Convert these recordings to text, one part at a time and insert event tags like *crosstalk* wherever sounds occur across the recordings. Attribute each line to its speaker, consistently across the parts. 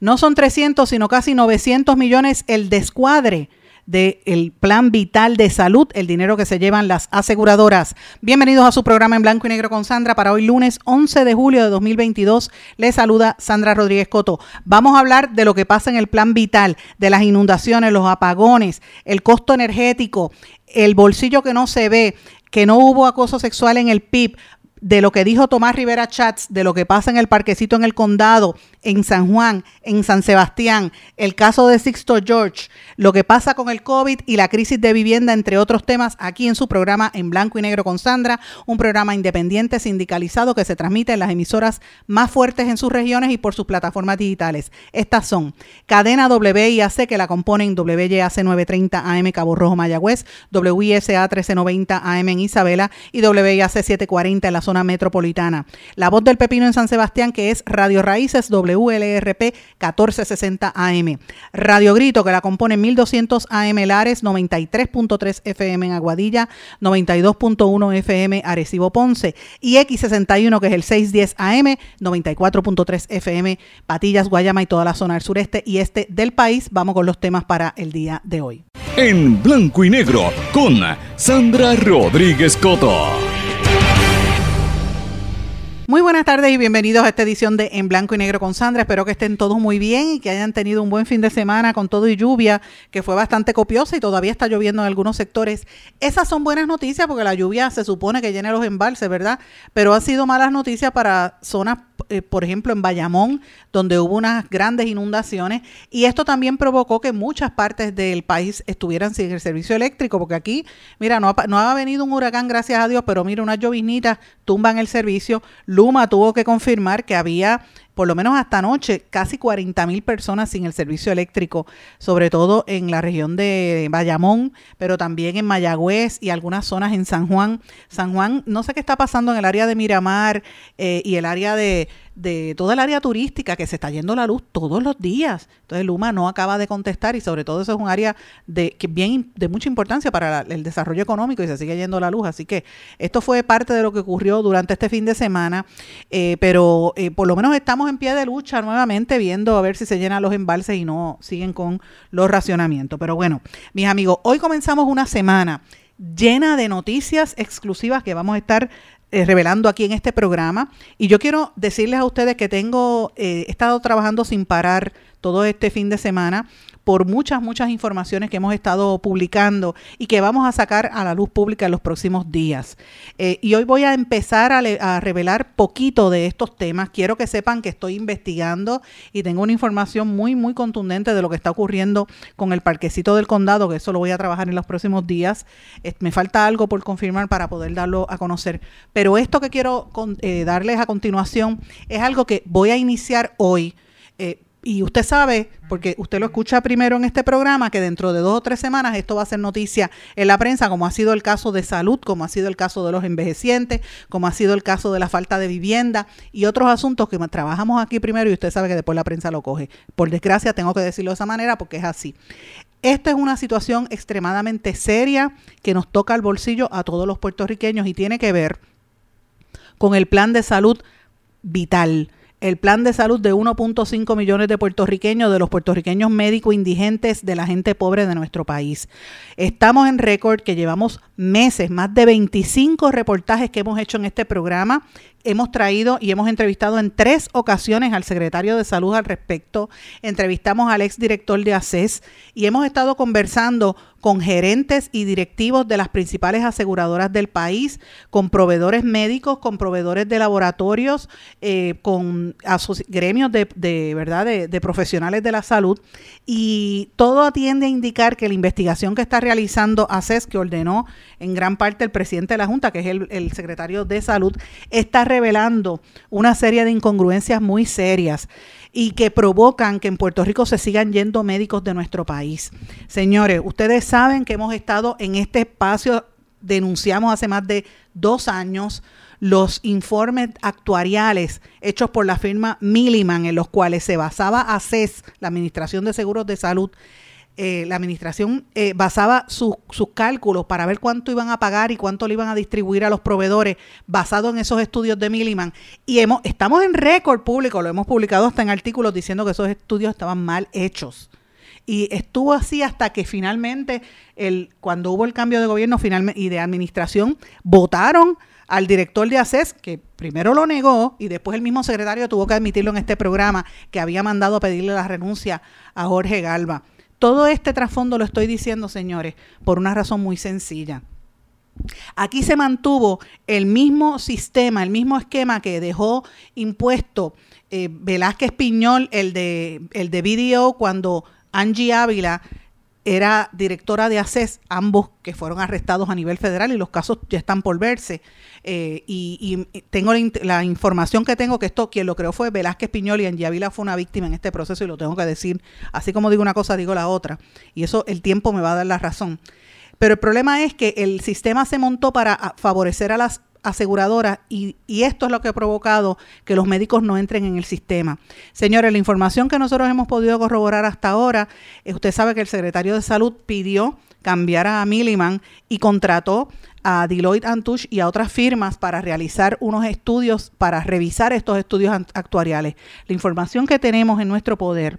Speaker 1: No son 300, sino casi 900 millones el descuadre del Plan Vital de Salud, el dinero que se llevan las aseguradoras. Bienvenidos a su programa en blanco y negro con Sandra para hoy lunes 11 de julio de 2022. Les saluda Sandra Rodríguez Coto. Vamos a hablar de lo que pasa en el Plan Vital, de las inundaciones, los apagones, el costo energético, el bolsillo que no se ve, que no hubo acoso sexual en el PIB, de lo que dijo Tomás Rivera Chats, de lo que pasa en el parquecito en el condado, en San Juan, en San Sebastián, el caso de Sixto George, lo que pasa con el COVID y la crisis de vivienda, entre otros temas, aquí en su programa En Blanco y Negro con Sandra, un programa independiente sindicalizado que se transmite en las emisoras más fuertes en sus regiones y por sus plataformas digitales. Estas son Cadena WIAC, que la componen WYAC 930 AM Cabo Rojo Mayagüez, WISA 1390 AM en Isabela y WIAC 740 en la zona metropolitana. La voz del pepino en San Sebastián, que es Radio Raíces WLRP 1460 AM. Radio Grito, que la compone 1200 AM Lares, 93.3 FM en Aguadilla, 92.1 FM Arecibo Ponce y X61, que es el 610 AM, 94.3 FM Patillas, Guayama y toda la zona del sureste y este del país. Vamos con los temas para el día de hoy.
Speaker 2: En blanco y negro con Sandra Rodríguez Coto.
Speaker 1: Muy buenas tardes y bienvenidos a esta edición de En Blanco y Negro con Sandra. Espero que estén todos muy bien y que hayan tenido un buen fin de semana con todo y lluvia, que fue bastante copiosa y todavía está lloviendo en algunos sectores. Esas son buenas noticias porque la lluvia se supone que llena los embalses, ¿verdad? Pero han sido malas noticias para zonas, eh, por ejemplo, en Bayamón, donde hubo unas grandes inundaciones y esto también provocó que muchas partes del país estuvieran sin el servicio eléctrico, porque aquí, mira, no ha, no ha venido un huracán, gracias a Dios, pero mira, unas lloviznitas tumban el servicio. Luma tuvo que confirmar que había por lo menos hasta anoche, casi 40 mil personas sin el servicio eléctrico, sobre todo en la región de Bayamón, pero también en Mayagüez y algunas zonas en San Juan. San Juan, no sé qué está pasando en el área de Miramar eh, y el área de, de toda el área turística que se está yendo la luz todos los días. Entonces Luma no acaba de contestar y sobre todo eso es un área de que bien de mucha importancia para el desarrollo económico y se sigue yendo la luz. Así que esto fue parte de lo que ocurrió durante este fin de semana, eh, pero eh, por lo menos estamos en pie de lucha nuevamente viendo a ver si se llenan los embalses y no siguen con los racionamientos. Pero bueno, mis amigos, hoy comenzamos una semana llena de noticias exclusivas que vamos a estar eh, revelando aquí en este programa. Y yo quiero decirles a ustedes que tengo, eh, he estado trabajando sin parar todo este fin de semana por muchas, muchas informaciones que hemos estado publicando y que vamos a sacar a la luz pública en los próximos días. Eh, y hoy voy a empezar a, revelar poquito de estos temas. Quiero que sepan que estoy investigando y tengo una información muy, muy contundente de lo que está ocurriendo con el parquecito del condado, que eso lo voy a trabajar en los próximos días. me falta algo por confirmar para poder darlo a conocer. Pero esto que quiero eh, darles a continuación es algo que voy a iniciar hoy. Eh, y usted sabe, porque usted lo escucha primero en este programa, que dentro de dos o tres semanas esto va a ser noticia en la prensa, como ha sido el caso de salud, como ha sido el caso de los envejecientes, como ha sido el caso de la falta de vivienda y otros asuntos que trabajamos aquí primero y usted sabe que después la prensa lo coge. Por desgracia, tengo que decirlo de esa manera porque es así. Esta es una situación extremadamente seria que nos toca al bolsillo a todos los puertorriqueños y tiene que ver con el plan de salud vital el plan de salud de 1.5 millones de puertorriqueños, de los puertorriqueños médicos indigentes, de la gente pobre de nuestro país. Estamos en récord que llevamos meses, más de 25 reportajes que hemos hecho en este programa hemos traído y hemos entrevistado en tres ocasiones al secretario de Salud al respecto. Entrevistamos al exdirector de ACES y hemos estado conversando con gerentes y directivos de las principales aseguradoras del país, con proveedores médicos, con proveedores de laboratorios, eh, con gremios de, de, profesionales de la salud. Y todo atiende a indicar que la investigación que está realizando ACES, que ordenó en gran parte el presidente de la Junta, que es el secretario de Salud, está revelando una serie de incongruencias muy serias y que provocan que en Puerto Rico se sigan yendo médicos de nuestro país. Señores, ustedes saben que hemos estado en este espacio, denunciamos hace más de dos años los informes actuariales hechos por la firma Milliman, en los cuales se basaba ACES, la Administración de Seguros de Salud, eh, la administración eh, basaba sus cálculos para ver cuánto iban a pagar y cuánto le iban a distribuir a los proveedores basado en esos estudios de Milliman. Y hemos, estamos en récord público, lo hemos publicado hasta en artículos diciendo que esos estudios estaban mal hechos. Y estuvo así hasta que finalmente, el, cuando hubo el cambio de gobierno finalmente, y de administración, votaron al director de ACES, que primero lo negó y después el mismo secretario tuvo que admitirlo en este programa, que había mandado a pedirle la renuncia a Jorge Galva. Todo este trasfondo lo estoy diciendo, señores, por una razón muy sencilla. Aquí se mantuvo el mismo sistema, el mismo esquema que dejó impuesto eh, Velázquez Piñol, el de, el de video, cuando Angie Ávila era directora de ACES, ambos que fueron arrestados a nivel federal y los casos ya están por verse. Eh, y, tengo la, información que tengo que esto, quien lo creó fue Velázquez Piñol y Angie Ávila fue una víctima en este proceso y lo tengo que decir. Así como digo una cosa, digo la otra. Y eso el tiempo me va a dar la razón. Pero el problema es que el sistema se montó para favorecer a las aseguradoras y, esto es lo que ha provocado que los médicos no entren en el sistema. Señores, la información que nosotros hemos podido corroborar hasta ahora, eh, usted sabe que el secretario de Salud pidió cambiar a Milliman y contrató a Deloitte Touche y a otras firmas para realizar unos estudios, para revisar estos estudios actuariales. La información que tenemos en nuestro poder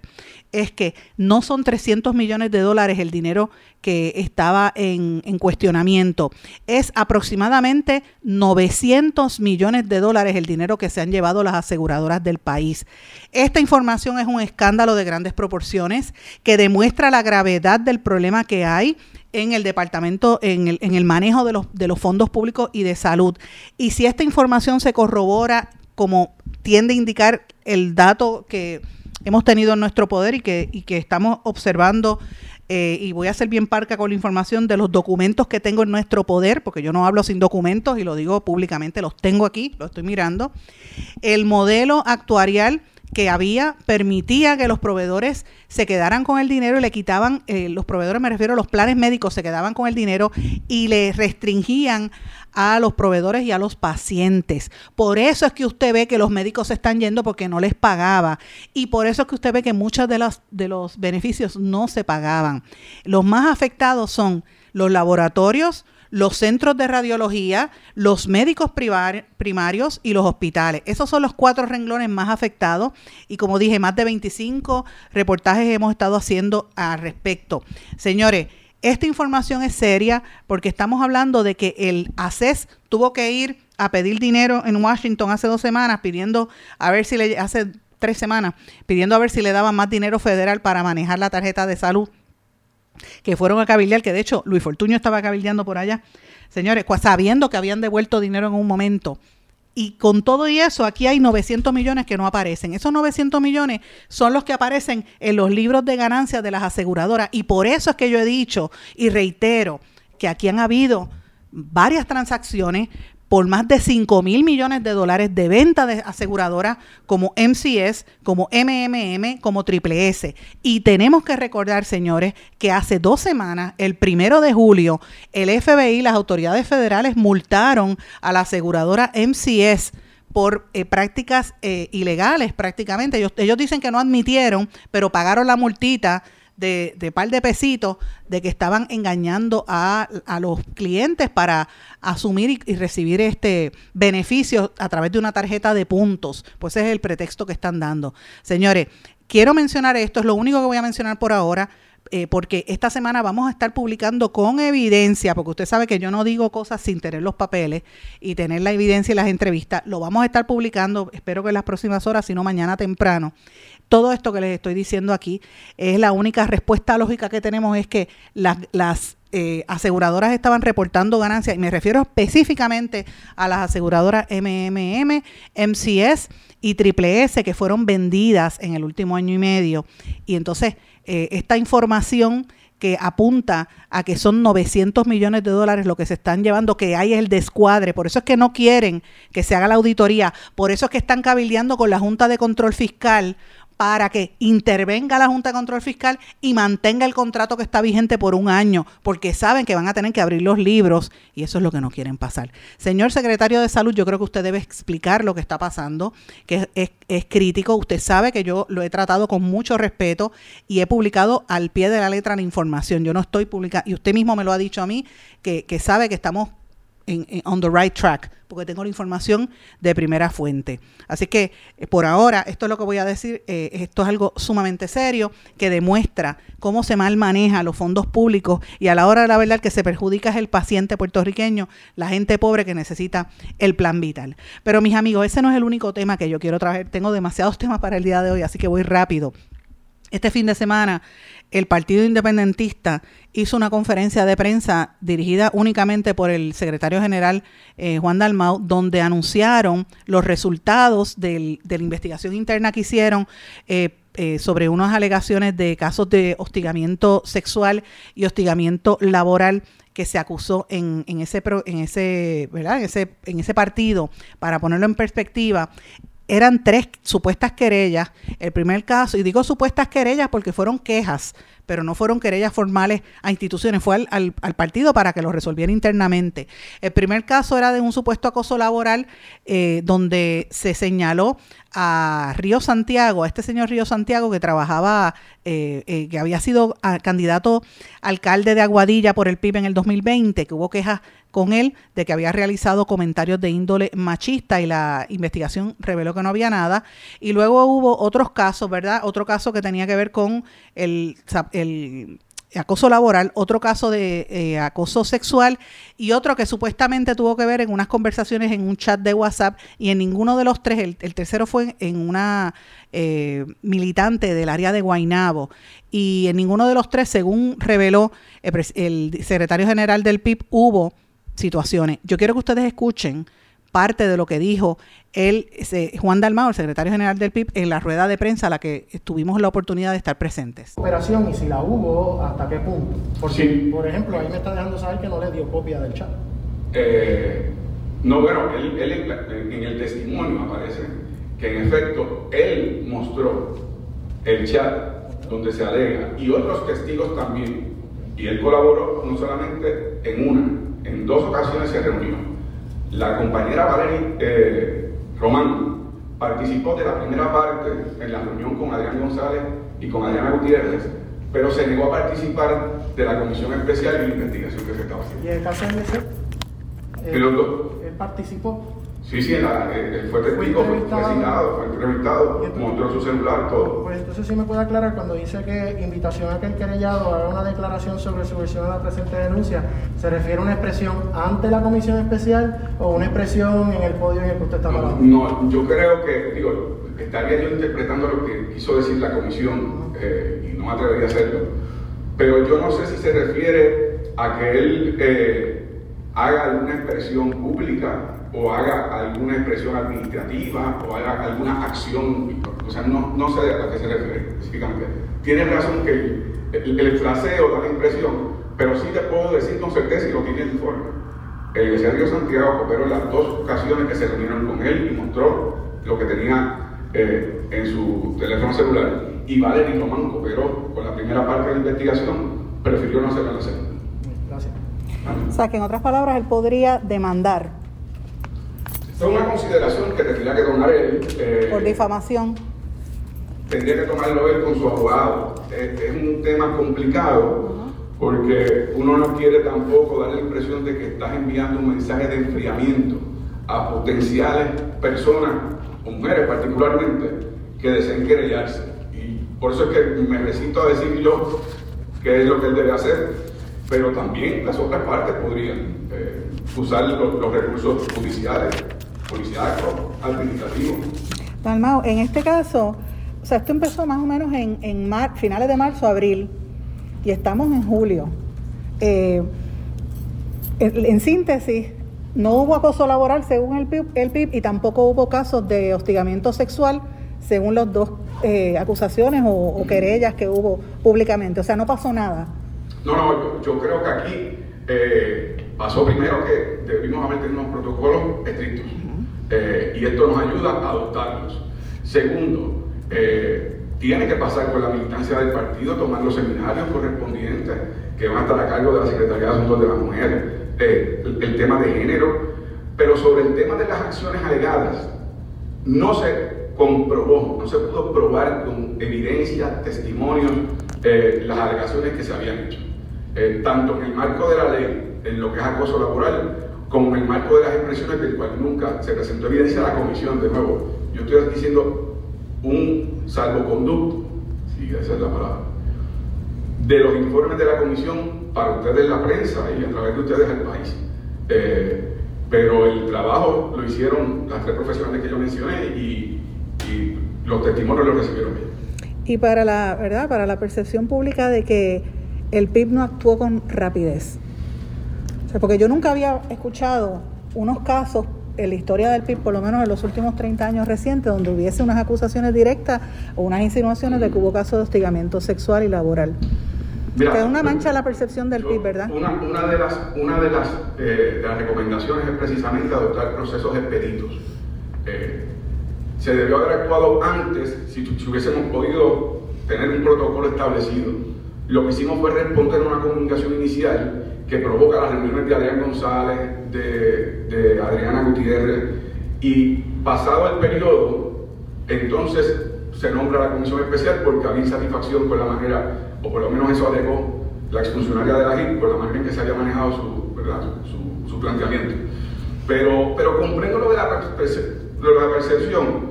Speaker 1: es que no son 300 millones de dólares el dinero que estaba en, en, cuestionamiento, es aproximadamente 900 millones de dólares el dinero que se han llevado las aseguradoras del país. Esta información es un escándalo de grandes proporciones que demuestra la gravedad del problema que hay en el departamento, en el, en el manejo de los, de los fondos públicos y de salud. Y si esta información se corrobora como tiende a indicar el dato que hemos tenido en nuestro poder y que, y que estamos observando eh, y voy a ser bien parca con la información de los documentos que tengo en nuestro poder, porque yo no hablo sin documentos y lo digo públicamente, los tengo aquí, lo estoy mirando. El modelo actuarial que había permitía que los proveedores se quedaran con el dinero y le quitaban, eh, los proveedores me refiero a los planes médicos, se quedaban con el dinero y le restringían a los proveedores y a los pacientes. Por eso es que usted ve que los médicos se están yendo porque no les pagaba y por eso es que usted ve que muchos de los, de los beneficios no se pagaban. Los más afectados son los laboratorios, los centros de radiología, los médicos primarios y los hospitales. Esos son los cuatro renglones más afectados y como dije, más de 25 reportajes hemos estado haciendo al respecto. Señores, esta información es seria porque estamos hablando de que el ACES tuvo que ir a pedir dinero en Washington hace dos semanas pidiendo a ver si le hace tres semanas pidiendo a ver si le daban más dinero federal para manejar la tarjeta de salud que fueron a cabildear, que de hecho Luis Fortuño estaba cabildeando por allá, señores, sabiendo que habían devuelto dinero en un momento. Y con todo y eso, aquí hay 900 millones que no aparecen. Esos 900 millones son los que aparecen en los libros de ganancias de las aseguradoras. Y por eso es que yo he dicho y reitero que aquí han habido varias transacciones por más de 5 mil millones de dólares de venta de aseguradoras como MCS, como MMM, como Triple S. Y tenemos que recordar, señores, que hace dos semanas, el primero de julio, el FBI, las autoridades federales multaron a la aseguradora MCS por eh, prácticas eh, ilegales prácticamente. Ellos dicen que no admitieron, pero pagaron la multita de, de par de pesitos de que estaban engañando a, los clientes para asumir y, recibir este beneficio a través de una tarjeta de puntos. Pues ese es el pretexto que están dando. Señores, quiero mencionar esto, es lo único que voy a mencionar por ahora. Eh, porque esta semana vamos a estar publicando con evidencia, porque usted sabe que yo no digo cosas sin tener los papeles y tener la evidencia y las entrevistas, lo vamos a estar publicando, espero que en las próximas horas, si no mañana temprano, todo esto que les estoy diciendo aquí es la única respuesta lógica que tenemos es que las, eh, aseguradoras estaban reportando ganancias y me refiero específicamente a las aseguradoras MMM, MCS y Triple S que fueron vendidas en el último año y medio. Y entonces eh, esta información que apunta a que son 900 millones de dólares lo que se están llevando, que hay el descuadre. Por eso es que no quieren que se haga la auditoría. Por eso es que están cabildeando con la Junta de Control Fiscal para que intervenga la Junta de Control Fiscal y mantenga el contrato que está vigente por un año, porque saben que van a tener que abrir los libros y eso es lo que no quieren pasar. Señor secretario de Salud, yo creo que usted debe explicar lo que está pasando, que es, crítico. Usted sabe que yo lo he tratado con mucho respeto y he publicado al pie de la letra la información. Yo no estoy publicando, y usted mismo me lo ha dicho a mí, que, que sabe que estamos en, on the right track, porque tengo la información de primera fuente. Así que eh, por ahora, esto es lo que voy a decir, eh, esto es algo sumamente serio que demuestra cómo se mal maneja los fondos públicos y a la hora de la verdad que se perjudica es el paciente puertorriqueño, la gente pobre que necesita el plan vital. Pero mis amigos, ese no es el único tema que yo quiero traer, tengo demasiados *laughs* temas para el día de hoy, así que voy rápido. Este fin de semana el Partido Independentista hizo una conferencia de prensa dirigida únicamente por el secretario general eh, Juan Dalmau, donde anunciaron los resultados de la investigación interna que hicieron. Eh, eh, sobre unas alegaciones de casos de hostigamiento sexual y hostigamiento laboral que se acusó en, en ese en ese ¿verdad? En ese en ese partido para ponerlo en perspectiva eran tres supuestas querellas. El primer caso, y digo supuestas querellas porque fueron quejas, pero no fueron querellas formales a instituciones, fue al, partido para que lo resolviera internamente. El primer caso era de un supuesto acoso laboral eh, donde se señaló a Río Santiago, a este señor Río Santiago que trabajaba, eh, eh, que había sido ah, candidato alcalde de Aguadilla por el PIB en el 2020, que hubo quejas con él de que había realizado comentarios de índole machista y la investigación reveló que no había nada. Y luego hubo otros casos, ¿verdad? Otro caso que tenía que ver con el, el acoso laboral, otro caso de eh, acoso sexual y otro que supuestamente tuvo que ver en unas conversaciones en un chat de WhatsApp y en ninguno de los tres, el, tercero fue en una eh, militante del área de Guainabo y en ninguno de los tres, según reveló el secretario general del PIB, hubo situaciones. Yo quiero que ustedes escuchen parte de lo que dijo él, Juan Dalmao, el secretario general del PIB, en la rueda de prensa a la que tuvimos la oportunidad de estar presentes.
Speaker 3: Operación y si la hubo, ¿hasta qué punto? Porque, por ejemplo, ahí me está dejando saber que no le dio copia del chat.
Speaker 4: Eh, no, bueno, él, en el testimonio aparece que en efecto él mostró el chat donde se alega y otros testigos también. Y él colaboró no solamente en una, en dos ocasiones se reunió. La compañera Valeria eh, Román participó de la primera parte en la reunión con Adrián González y con Adriana Gutiérrez, pero se negó a participar de la comisión especial y la investigación que se estaba haciendo.
Speaker 3: ¿Y el caso de
Speaker 4: él,
Speaker 3: él participó?
Speaker 4: Sí, sí, la, eh, fue testigo, fue, citado, fue entrevistado, mostró su celular, todo.
Speaker 3: Pues entonces sí me puede aclarar cuando dice que invitación a que el querellado haga una declaración sobre su versión de la presente denuncia, ¿se refiere a una expresión ante la comisión especial o una expresión en el podio en el que usted está hablando?
Speaker 4: No, yo creo que, digo, estaría yo interpretando lo que quiso decir la comisión eh, y no me atrevería a hacerlo, pero yo no sé si se refiere a que él eh, haga alguna expresión pública o haga alguna expresión administrativa o haga alguna acción, o sea, no, no sé a qué se refiere específicamente. Tiene razón que el, el, fraseo da la impresión, pero sí te puedo decir con certeza y lo tiene el informe. El Río Santiago cooperó en las dos ocasiones que se reunieron con él y mostró lo que tenía eh, en su teléfono celular. Y Valery Román cooperó con la primera parte de la investigación, prefirió no hacerlo en la segunda.
Speaker 3: Gracias.
Speaker 1: O sea, que en otras palabras, él podría demandar
Speaker 4: es una consideración que tendría que tomar él.
Speaker 1: Eh, Por difamación.
Speaker 4: Tendría que tomarlo él con su abogado. Es, un tema complicado porque uno no quiere tampoco dar la impresión de que estás enviando un mensaje de enfriamiento a potenciales personas, mujeres particularmente, que deseen querellarse. Y por eso es que me resisto a decirlo qué es lo que él debe hacer, pero también las otras partes podrían eh, usar los recursos judiciales policíaco, administrativo.
Speaker 1: Dalmao, en este caso, o sea, esto empezó más o menos en, en finales de marzo, abril, y estamos en julio. Eh, en, síntesis, no hubo acoso laboral según el PIB, el PIB y tampoco hubo casos de hostigamiento sexual según las dos eh, acusaciones o, querellas que hubo públicamente. O sea, no pasó nada.
Speaker 4: No, no, yo, creo que aquí eh, pasó primero que debimos haber tenido unos protocolos estrictos eh, y esto nos ayuda a adoptarlos. Segundo, eh, tiene que pasar por la militancia del partido, tomar los seminarios correspondientes que van a estar a cargo de la Secretaría de Asuntos de la Mujer, el, tema de género, pero sobre el tema de las acciones alegadas, no se comprobó, no se pudo probar con evidencia, testimonios, eh, las alegaciones que se habían hecho. Eh, tanto en el marco de la ley, en lo que es acoso laboral, como en el marco de las expresiones del cual nunca se presentó evidencia a la comisión. De nuevo, yo estoy diciendo un salvoconducto, si esa es la palabra, de los informes de la comisión para ustedes la prensa y a través de ustedes el país. Eh, pero el trabajo lo hicieron las tres profesionales que yo mencioné y, los testimonios los recibieron bien.
Speaker 1: Y para la, ¿verdad? Para la percepción pública de que el PIB no actuó con rapidez. O sea, porque yo nunca había escuchado unos casos en la historia del PIB, por lo menos en los últimos 30 años recientes, donde hubiese unas acusaciones directas o unas insinuaciones de que hubo casos de hostigamiento sexual y laboral. que es una mancha la percepción del PIB, ¿verdad?
Speaker 4: Una, una, de las, una de, las, eh, de las recomendaciones es precisamente adoptar procesos expeditos. Eh, se debió haber actuado antes si, hubiésemos podido tener un protocolo establecido. Lo que hicimos fue responder a una comunicación inicial que provoca las reuniones de Adrián González, de, Adriana Gutiérrez, y pasado el periodo, entonces se nombra la comisión especial porque había insatisfacción con la manera, o por lo menos eso alegó la exfuncionaria de la JIP, por la manera en que se había manejado su, su, planteamiento. Pero, pero comprendo lo de la de la percepción.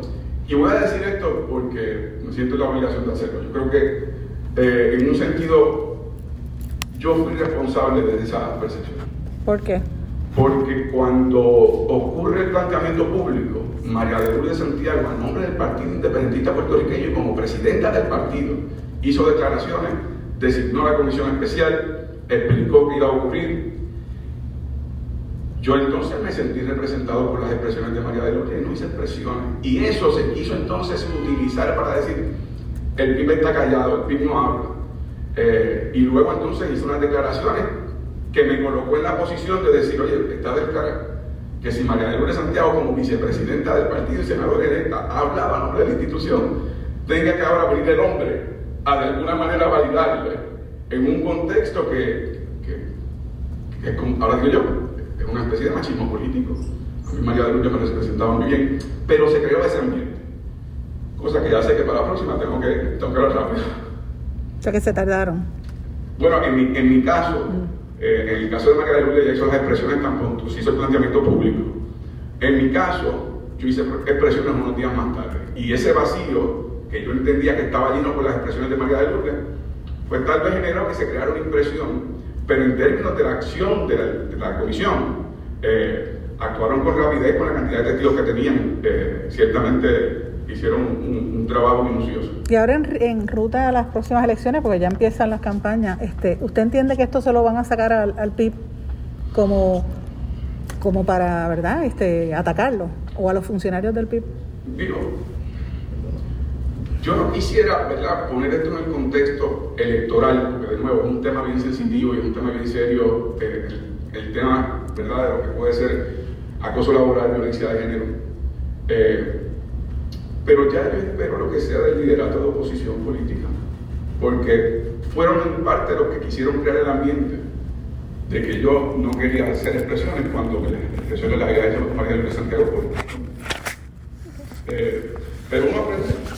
Speaker 4: Y voy a decir esto porque me siento la obligación de hacerlo. Yo creo que eh, en un sentido yo fui responsable de esa percepción.
Speaker 1: ¿Por qué?
Speaker 4: Porque cuando ocurre el planteamiento público, María de Lourdes Santiago, a nombre del Partido Independentista Puertorriqueño y como presidenta del partido, hizo declaraciones, designó la comisión especial, explicó qué iba a ocurrir, yo entonces me sentí representado por las expresiones de María de Lourdes y no hice expresiones. Y eso se quiso entonces utilizar para decir, el PIB está callado, el PIB no habla. Eh, y luego entonces hizo unas declaraciones que me colocó en la posición de decir, oye, está declarado que si María de Lourdes Santiago como vicepresidenta del partido y senadora electa hablaba a nombre de la institución, tenga que ahora venir el hombre a de alguna manera validarle en un contexto que, que, que, ahora digo yo, es una especie de machismo político. A mí María de Lourdes me representaba muy bien, pero se creó ese ambiente. Cosa que ya sé que para la próxima tengo que, tengo que hablar.
Speaker 1: O sea que se tardaron.
Speaker 4: Bueno, en mi, en mi caso, mm. eh, en el caso de de Lourdes ya hizo las expresiones tan pronto, hizo el planteamiento público. En mi caso, yo hice expresiones unos días más tarde. Y ese vacío que yo entendía que estaba lleno por las expresiones de María de Lourdes, pues tal vez generó que se creara una impresión pero en términos de la acción de la, comisión, eh, actuaron con rapidez con la cantidad de testigos que tenían. Eh, ciertamente hicieron un, trabajo minucioso.
Speaker 1: Y ahora en, ruta a las próximas elecciones, porque ya empiezan las campañas, este, ¿usted entiende que esto se lo van a sacar al, PIB como, como para, ¿verdad?, este, atacarlo, o a los funcionarios del PIB.
Speaker 4: Digo, yo no quisiera poner esto en el contexto electoral, porque de nuevo es un tema bien sensitivo y es un tema bien serio, el, tema ¿verdad? de lo que puede ser acoso laboral, violencia de género. Eh, pero ya yo espero lo que sea del liderato de oposición política, porque fueron en parte los que quisieron crear el ambiente de que yo no quería hacer expresiones cuando las expresiones las había hecho María de Santiago eh, pero uno aprende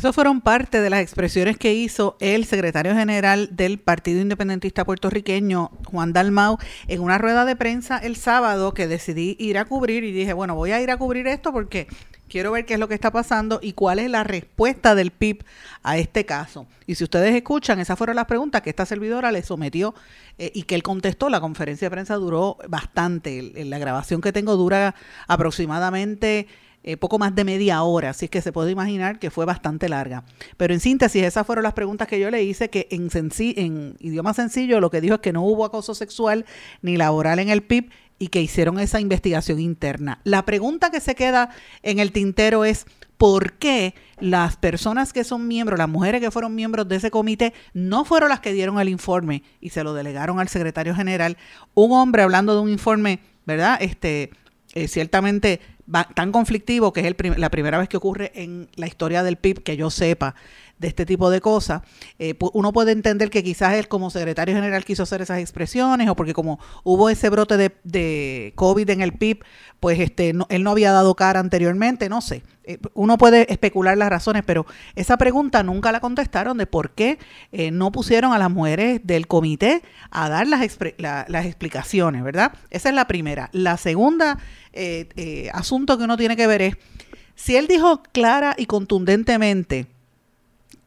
Speaker 1: esas fueron parte de las expresiones que hizo el secretario general del Partido Independentista Puertorriqueño, Juan Dalmau, en una rueda de prensa el sábado que decidí ir a cubrir y dije, bueno, voy a ir a cubrir esto porque quiero ver qué es lo que está pasando y cuál es la respuesta del PIB a este caso. Y si ustedes escuchan, esas fueron las preguntas que esta servidora le sometió eh, y que él contestó. La conferencia de prensa duró bastante. La grabación que tengo dura aproximadamente eh, poco más de media hora, así que se puede imaginar que fue bastante larga. Pero en síntesis, esas fueron las preguntas que yo le hice, que en, en idioma sencillo lo que dijo es que no hubo acoso sexual ni laboral en el PIB y que hicieron esa investigación interna. La pregunta que se queda en el tintero es por qué las personas que son miembros, las mujeres que fueron miembros de ese comité, no fueron las que dieron el informe y se lo delegaron al secretario general. Un hombre hablando de un informe, ¿verdad? Este, eh, ciertamente tan conflictivo que es la primera vez que ocurre en la historia del PIB, que yo sepa, de este tipo de cosas, eh, uno puede entender que quizás él como secretario general quiso hacer esas expresiones o porque como hubo ese brote de, de COVID en el PIB, pues este, él no había dado cara anteriormente, no sé. Eh, uno puede especular las razones, pero esa pregunta nunca la contestaron de por qué eh, no pusieron a las mujeres del comité a dar las, las explicaciones, ¿verdad? Esa es la primera. La segunda asunto que uno tiene que ver es, si él dijo clara y contundentemente,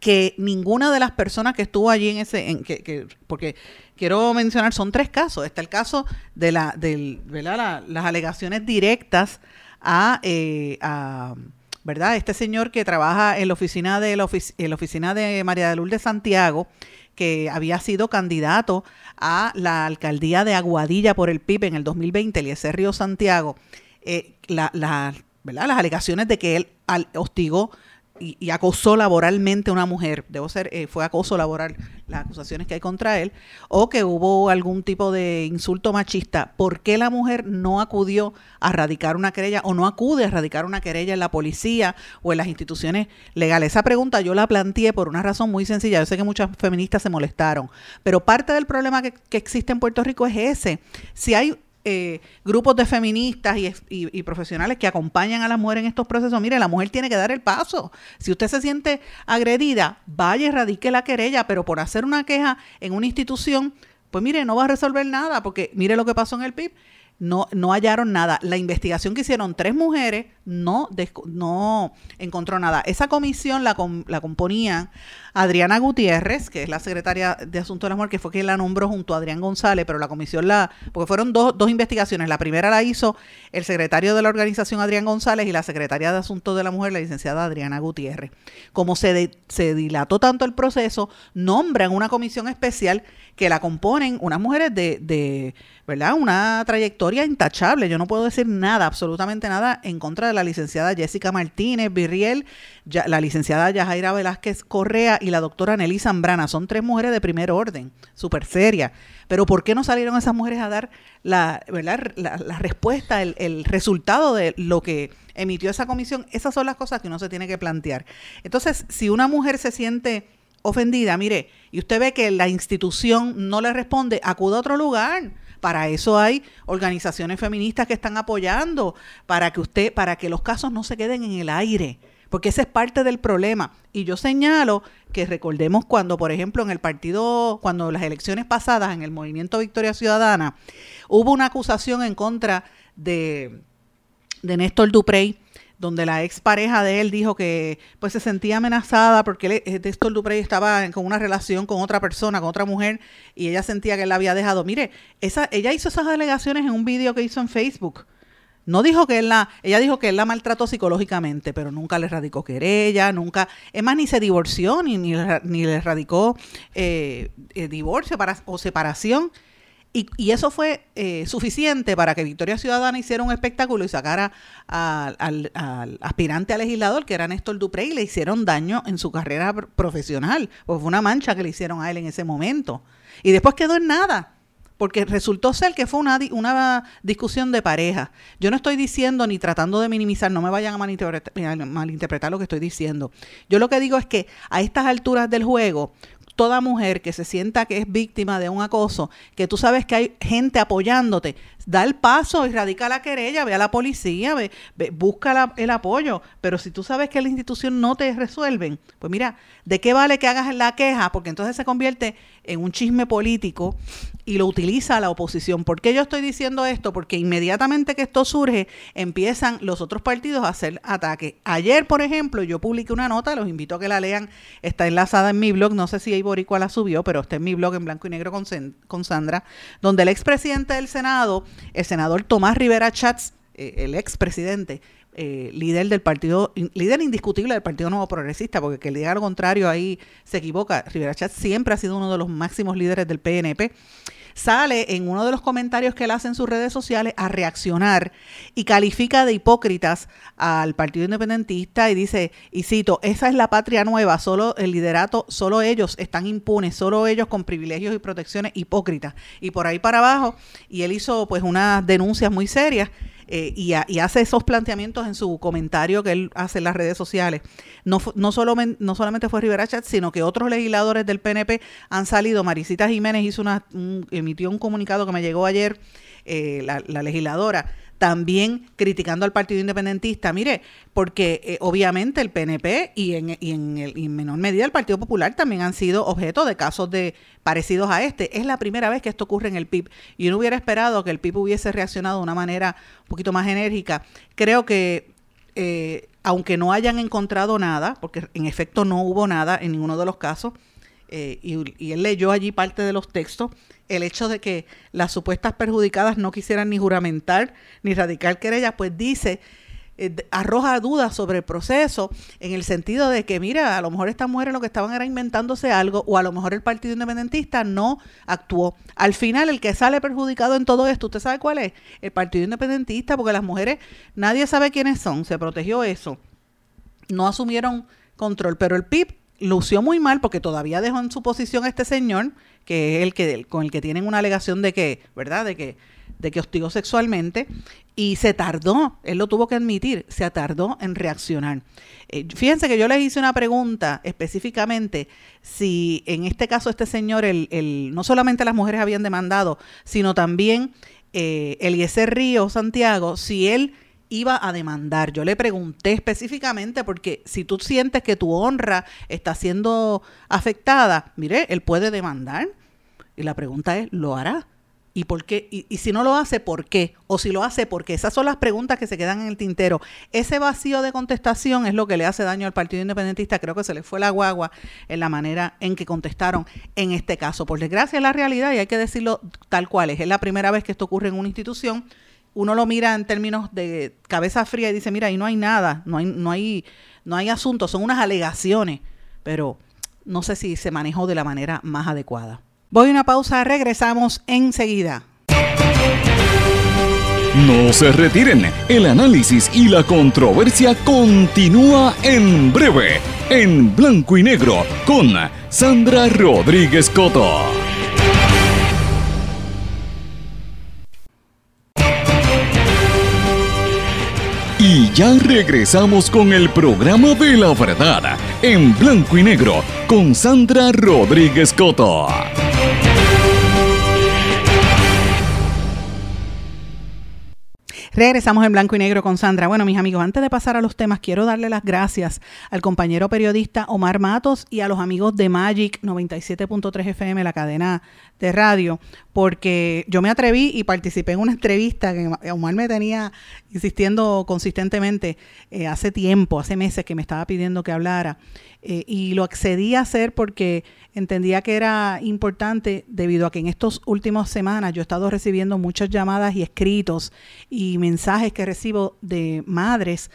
Speaker 1: que ninguna de las personas que estuvo allí en ese, en, que, porque quiero mencionar, son tres casos. Está el caso de, la, del, las alegaciones directas a, eh, ¿verdad? Este señor que trabaja en la oficina de, la, en oficina de María de Lourdes Santiago, que había sido candidato a la alcaldía de Aguadilla por el PIB en el 2020, Eliezer Río Santiago, eh, la, la, ¿verdad? las alegaciones de que él hostigó y, acosó laboralmente a una mujer, debo ser, eh, fue acoso laboral las acusaciones que hay contra él, o que hubo algún tipo de insulto machista, ¿por qué la mujer no acudió a radicar una querella o no acude a radicar una querella en la policía o en las instituciones legales? Esa pregunta yo la planteé por una razón muy sencilla. Yo sé que muchas feministas se molestaron, pero parte del problema que, que existe en Puerto Rico es ese. Si hay eh, grupos de feministas y, profesionales que acompañan a la mujer en estos procesos, mire, la mujer tiene que dar el paso. Si usted se siente agredida, vaya y radique la querella, pero por hacer una queja en una institución, pues mire, no va a resolver nada, porque mire lo que pasó en el PIB no, no hallaron nada. La investigación que hicieron tres mujeres no, no encontró nada. Esa comisión la, la componían Adriana Gutiérrez, que es la secretaria de Asuntos de la Mujer, que fue quien la nombró junto a Adrián González, pero la comisión la, porque fueron dos, dos investigaciones. La primera la hizo el secretario de la organización Adrián González y la secretaria de Asuntos de la Mujer, la licenciada Adriana Gutiérrez. Como se, se dilató tanto el proceso, nombran una comisión especial que la componen unas mujeres de, de ¿verdad? Una trayectoria intachable. Yo no puedo decir nada, absolutamente nada, en contra de la licenciada Jessica Martínez Virriel, la licenciada Yajaira Velázquez Correa y la doctora Nelly Zambrana. Son tres mujeres de primer orden, súper serias. Pero ¿por qué no salieron esas mujeres a dar la, ¿verdad? la, respuesta, el, el resultado de lo que emitió esa comisión? Esas son las cosas que uno se tiene que plantear. Entonces, si una mujer se siente ofendida, mire, y usted ve que la institución no le responde, acuda a otro lugar para eso hay organizaciones feministas que están apoyando, para que usted, para que los casos no se queden en el aire, porque ese es parte del problema. Y yo señalo que recordemos cuando, por ejemplo, en el partido, cuando las elecciones pasadas, en el movimiento Victoria Ciudadana, hubo una acusación en contra de, de Néstor Duprey donde la expareja de él dijo que pues se sentía amenazada porque él, Néstor eh, Duprey estaba con una relación con otra persona, con otra mujer, y ella sentía que él la había dejado. Mire, esa, ella hizo esas alegaciones en un vídeo que hizo en Facebook. No dijo que él la, ella dijo que él la maltrató psicológicamente, pero nunca le radicó querella, nunca, es más, ni se divorció, ni, ni, le radicó eh, eh, divorcio para, o separación. Y, eso fue eh, suficiente para que Victoria Ciudadana hiciera un espectáculo y sacara al, aspirante a legislador, que era Néstor Dupré, y le hicieron daño en su carrera profesional. Pues fue una mancha que le hicieron a él en ese momento. Y después quedó en nada, porque resultó ser que fue una, una discusión de pareja. Yo no estoy diciendo ni tratando de minimizar, no me vayan a malinterpretar lo que estoy diciendo. Yo lo que digo es que a estas alturas del juego, toda mujer que se sienta que es víctima de un acoso, que tú sabes que hay gente apoyándote, da el paso y radica la querella, ve a la policía, ve, busca el apoyo. Pero si tú sabes que la institución no te resuelven, pues mira, ¿de qué vale que hagas la queja? Porque entonces se convierte en un chisme político y lo utiliza la oposición. ¿Por qué yo estoy diciendo esto? Porque inmediatamente que esto surge, empiezan los otros partidos a hacer ataques. Ayer, por ejemplo, yo publiqué una nota, los invito a que la lean, está enlazada en mi blog, no sé si hay Boricua la subió, pero está en mi blog en blanco y negro con, con Sandra, donde el expresidente del Senado el senador Tomás Rivera Chats, eh, el expresidente, eh, líder del partido, líder indiscutible del Partido Nuevo Progresista, porque que el diga lo contrario ahí se equivoca. Rivera Chats siempre ha sido uno de los máximos líderes del PNP. Sale en uno de los comentarios que él hace en sus redes sociales a reaccionar y califica de hipócritas al Partido Independentista y dice, y cito, esa es la patria nueva, solo el liderato, solo ellos están impunes, solo ellos con privilegios y protecciones hipócritas. Y por ahí para abajo, y él hizo pues unas denuncias muy serias eh, y, hace esos planteamientos en su comentario que él hace en las redes sociales. No, no, solo, no solamente fue Rivera Chat, sino que otros legisladores del PNP han salido. Marisita Jiménez hizo una, emitió un comunicado que me llegó ayer, eh, la legisladora, también criticando al Partido Independentista. Mire, porque eh, obviamente el PNP y en, y en, el, y en menor medida el Partido Popular también han sido objeto de casos de parecidos a este. Es la primera vez que esto ocurre en el PIB y uno hubiera esperado que el PIB hubiese reaccionado de una manera un poquito más enérgica. Creo que eh, aunque no hayan encontrado nada, porque en efecto no hubo nada en ninguno de los casos, eh, y, él leyó allí parte de los textos, el hecho de que las supuestas perjudicadas no quisieran ni juramentar ni radicar querella, pues dice, eh, arroja dudas sobre el proceso en el sentido de que, mira, a lo mejor estas mujeres lo que estaban era inventándose algo o a lo mejor el Partido Independentista no actuó. Al final, el que sale perjudicado en todo esto, ¿usted sabe cuál es? El Partido Independentista, porque las mujeres, nadie sabe quiénes son, se protegió eso, no asumieron control, pero el PIB lució muy mal porque todavía dejó en su posición a este señor, que es el que con el que tienen una alegación de que, ¿verdad? De que de que hostigó sexualmente y se tardó, él lo tuvo que admitir, se tardó en reaccionar. Eh, fíjense que yo les hice una pregunta específicamente si en este caso este señor, el, el no solamente las mujeres habían demandado, sino también eh, Eliezer Río Santiago, si él iba a demandar. Yo le pregunté específicamente porque si tú sientes que tu honra está siendo afectada, mire, él puede demandar. Y la pregunta es, ¿lo hará? ¿Y por qué? Y, si no lo hace, ¿por qué? O si lo hace, ¿por qué? Esas son las preguntas que se quedan en el tintero. Ese vacío de contestación es lo que le hace daño al Partido Independentista. Creo que se le fue la guagua en la manera en que contestaron en este caso. Por desgracia es la realidad y hay que decirlo tal cual es. Es la primera vez que esto ocurre en una institución uno lo mira en términos de cabeza fría y dice, mira, ahí no hay nada, no hay, no hay, no hay asunto, son unas alegaciones, pero no sé si se manejó de la manera más adecuada. Voy a una pausa, regresamos enseguida.
Speaker 2: No se retiren, el análisis y la controversia continúa en breve, en blanco y negro, con Sandra Rodríguez Coto. Ya regresamos con el programa de la verdad, en blanco y negro, con Sandra Rodríguez Coto.
Speaker 1: Regresamos en blanco y negro con Sandra. Bueno, mis amigos, antes de pasar a los temas, quiero darle las gracias al compañero periodista Omar Matos y a los amigos de Magic 97.3 FM, la cadena de radio, porque yo me atreví y participé en una entrevista que Omar me tenía insistiendo consistentemente eh, hace tiempo, hace meses que me estaba pidiendo que hablara. Eh, y lo accedí a hacer porque entendía que era importante debido a que en estas últimas semanas yo he estado recibiendo muchas llamadas y escritos y mensajes que recibo de madres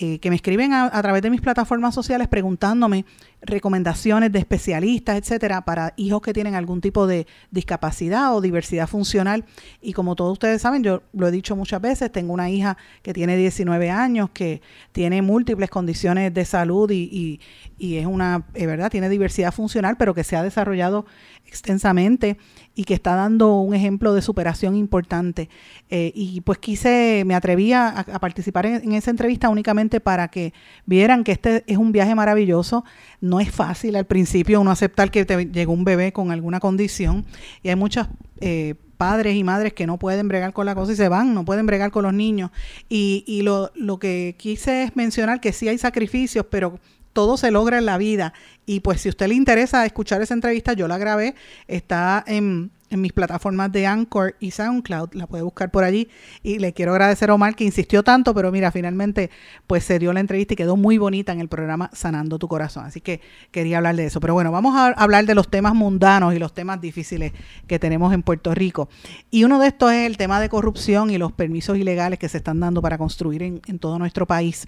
Speaker 1: eh, que me escriben a, través de mis plataformas sociales preguntándome recomendaciones de especialistas, etcétera, para hijos que tienen algún tipo de discapacidad o diversidad funcional. Y como todos ustedes saben, yo lo he dicho muchas veces, tengo una hija que tiene 19 años, que tiene múltiples condiciones de salud y, y, es una, es verdad, tiene diversidad funcional, pero que se ha desarrollado extensamente y que está dando un ejemplo de superación importante. Eh, y pues quise, me atreví a, participar en, esa entrevista únicamente para que vieran que este es un viaje maravilloso. No es fácil al principio uno aceptar que te llegó un bebé con alguna condición y hay muchos eh, padres y madres que no pueden bregar con la cosa y se van, no pueden bregar con los niños. Y, y lo, lo que quise es mencionar que sí hay sacrificios, pero todo se logra en la vida. Y pues si a usted le interesa escuchar esa entrevista, yo la grabé, está en en mis plataformas de Anchor y SoundCloud, la puede buscar por allí. Y le quiero agradecer a Omar que insistió tanto, pero mira, finalmente pues se dio la entrevista y quedó muy bonita en el programa Sanando tu Corazón. Así que quería hablar de eso. Pero bueno, vamos a hablar de los temas mundanos y los temas difíciles que tenemos en Puerto Rico. Y uno de estos es el tema de corrupción y los permisos ilegales que se están dando para construir en, todo nuestro país.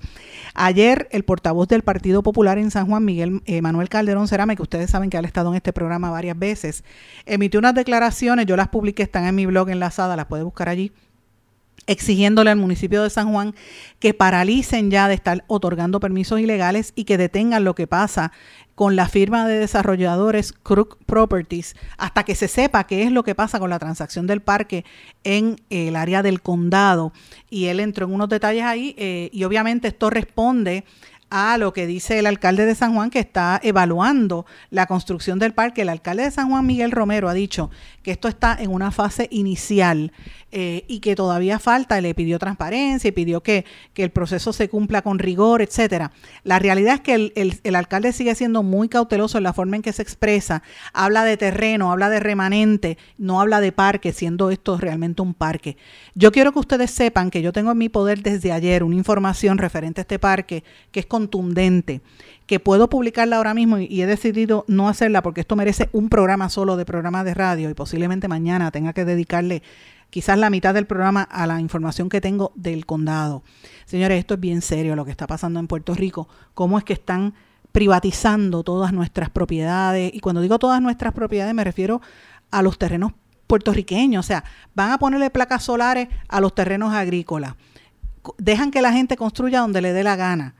Speaker 1: Ayer el portavoz del Partido Popular en San Juan, Miguel eh, Manuel Calderón Cerame, que ustedes saben que ha estado en este programa varias veces, emitió unas declaraciones yo las publiqué, están en mi blog enlazada, las puede buscar allí exigiéndole al municipio de San Juan que paralicen ya de estar otorgando permisos ilegales y que detengan lo que pasa con la firma de desarrolladores Crook Properties hasta que se sepa qué es lo que pasa con la transacción del parque en el área del condado. Y él entró en unos detalles ahí eh, y obviamente esto responde a lo que dice el alcalde de San Juan que está evaluando la construcción del parque. El alcalde de San Juan, Miguel Romero, ha dicho que esto está en una fase inicial eh, y que todavía falta, le pidió transparencia y pidió que, que, el proceso se cumpla con rigor, etcétera. La realidad es que el, el, alcalde sigue siendo muy cauteloso en la forma en que se expresa, habla de terreno, habla de remanente, no habla de parque, siendo esto realmente un parque. Yo quiero que ustedes sepan que yo tengo en mi poder desde ayer una información referente a este parque que es contundente, que puedo publicarla ahora mismo y, he decidido no hacerla porque esto merece un programa solo de programa de radio y posiblemente mañana tenga que dedicarle quizás la mitad del programa a la información que tengo del condado. Señores, esto es bien serio lo que está pasando en Puerto Rico. ¿Cómo es que están privatizando todas nuestras propiedades? Y cuando digo todas nuestras propiedades me refiero a los terrenos puertorriqueños. O sea, van a ponerle placas solares a los terrenos agrícolas. Dejan que la gente construya donde le dé la gana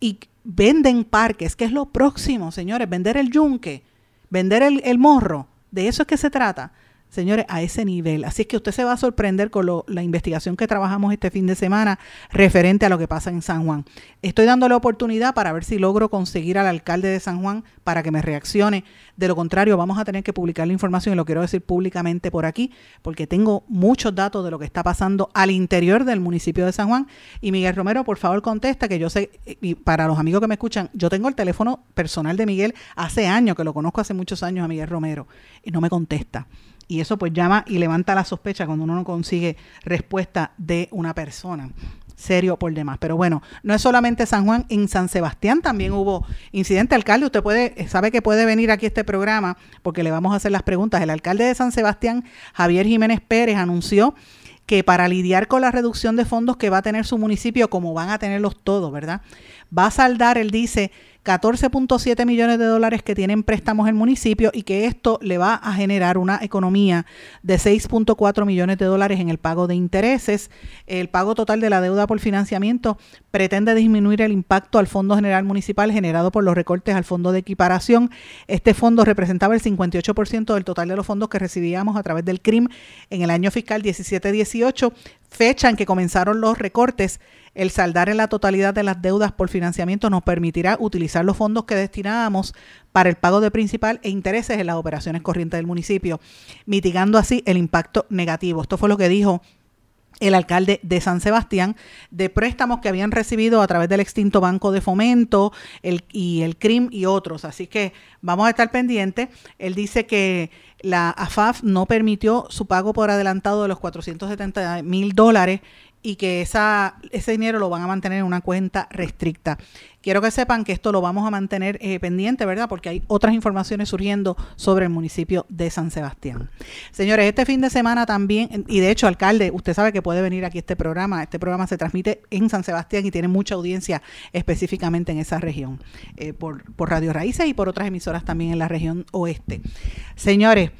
Speaker 1: y venden parques, que es lo próximo, señores, vender el yunque, vender el, el morro, de eso es que se trata señores, a ese nivel. Así es que usted se va a sorprender con la investigación que trabajamos este fin de semana referente a lo que pasa en San Juan. Estoy dando la oportunidad para ver si logro conseguir al alcalde de San Juan para que me reaccione. De lo contrario, vamos a tener que publicar la información y lo quiero decir públicamente por aquí, porque tengo muchos datos de lo que está pasando al interior del municipio de San Juan. Y Miguel Romero, por favor, contesta, que yo sé, y para los amigos que me escuchan, yo tengo el teléfono personal de Miguel hace años, que lo conozco hace muchos años a Miguel Romero, y no me contesta y eso pues llama y levanta la sospecha cuando uno no consigue respuesta de una persona serio por demás. Pero bueno, no es solamente San Juan, en San Sebastián también hubo incidente. Alcalde, usted puede, sabe que puede venir aquí a este programa porque le vamos a hacer las preguntas. El alcalde de San Sebastián, Javier Jiménez Pérez, anunció que para lidiar con la reducción de fondos que va a tener su municipio, como van a tenerlos todos, ¿verdad? Va a saldar, él dice, 14.7 millones de dólares que tienen préstamos el municipio y que esto le va a generar una economía de 6.4 millones de dólares en el pago de intereses. El pago total de la deuda por financiamiento pretende disminuir el impacto al Fondo General Municipal generado por los recortes al Fondo de Equiparación. Este fondo representaba el 58% del total de los fondos que recibíamos a través del CRIM en el año fiscal 17-18, fecha en que comenzaron los recortes el saldar en la totalidad de las deudas por financiamiento nos permitirá utilizar los fondos que destinábamos para el pago de principal e intereses en las operaciones corrientes del municipio, mitigando así el impacto negativo. Esto fue lo que dijo el alcalde de San Sebastián, de préstamos que habían recibido a través del extinto Banco de Fomento y el CRIM y otros. Así que vamos a estar pendientes. Él dice que la AFAF no permitió su pago por adelantado de los 470 mil dólares y que esa, ese dinero lo van a mantener en una cuenta restricta. Quiero que sepan que esto lo vamos a mantener eh, pendiente, ¿verdad? Porque hay otras informaciones surgiendo sobre el municipio de San Sebastián. Señores, este fin de semana también, y de hecho, alcalde, usted sabe que puede venir aquí a este programa. Este programa se transmite en San Sebastián y tiene mucha audiencia específicamente en esa región, eh, por, por Radio Raíces y por otras emisoras también en la región oeste. Señores,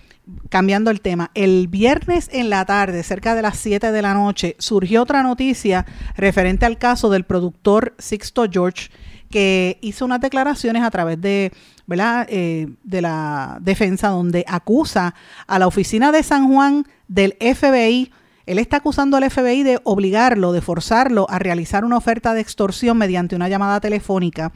Speaker 1: cambiando el tema, el viernes en la tarde, cerca de las 7 de la noche, surgió otra noticia referente al caso del productor Sixto George, que hizo unas declaraciones a través de, ¿verdad? Eh, de la defensa, donde acusa a la oficina de San Juan del FBI. Él está acusando al FBI de obligarlo, de forzarlo a realizar una oferta de extorsión mediante una llamada telefónica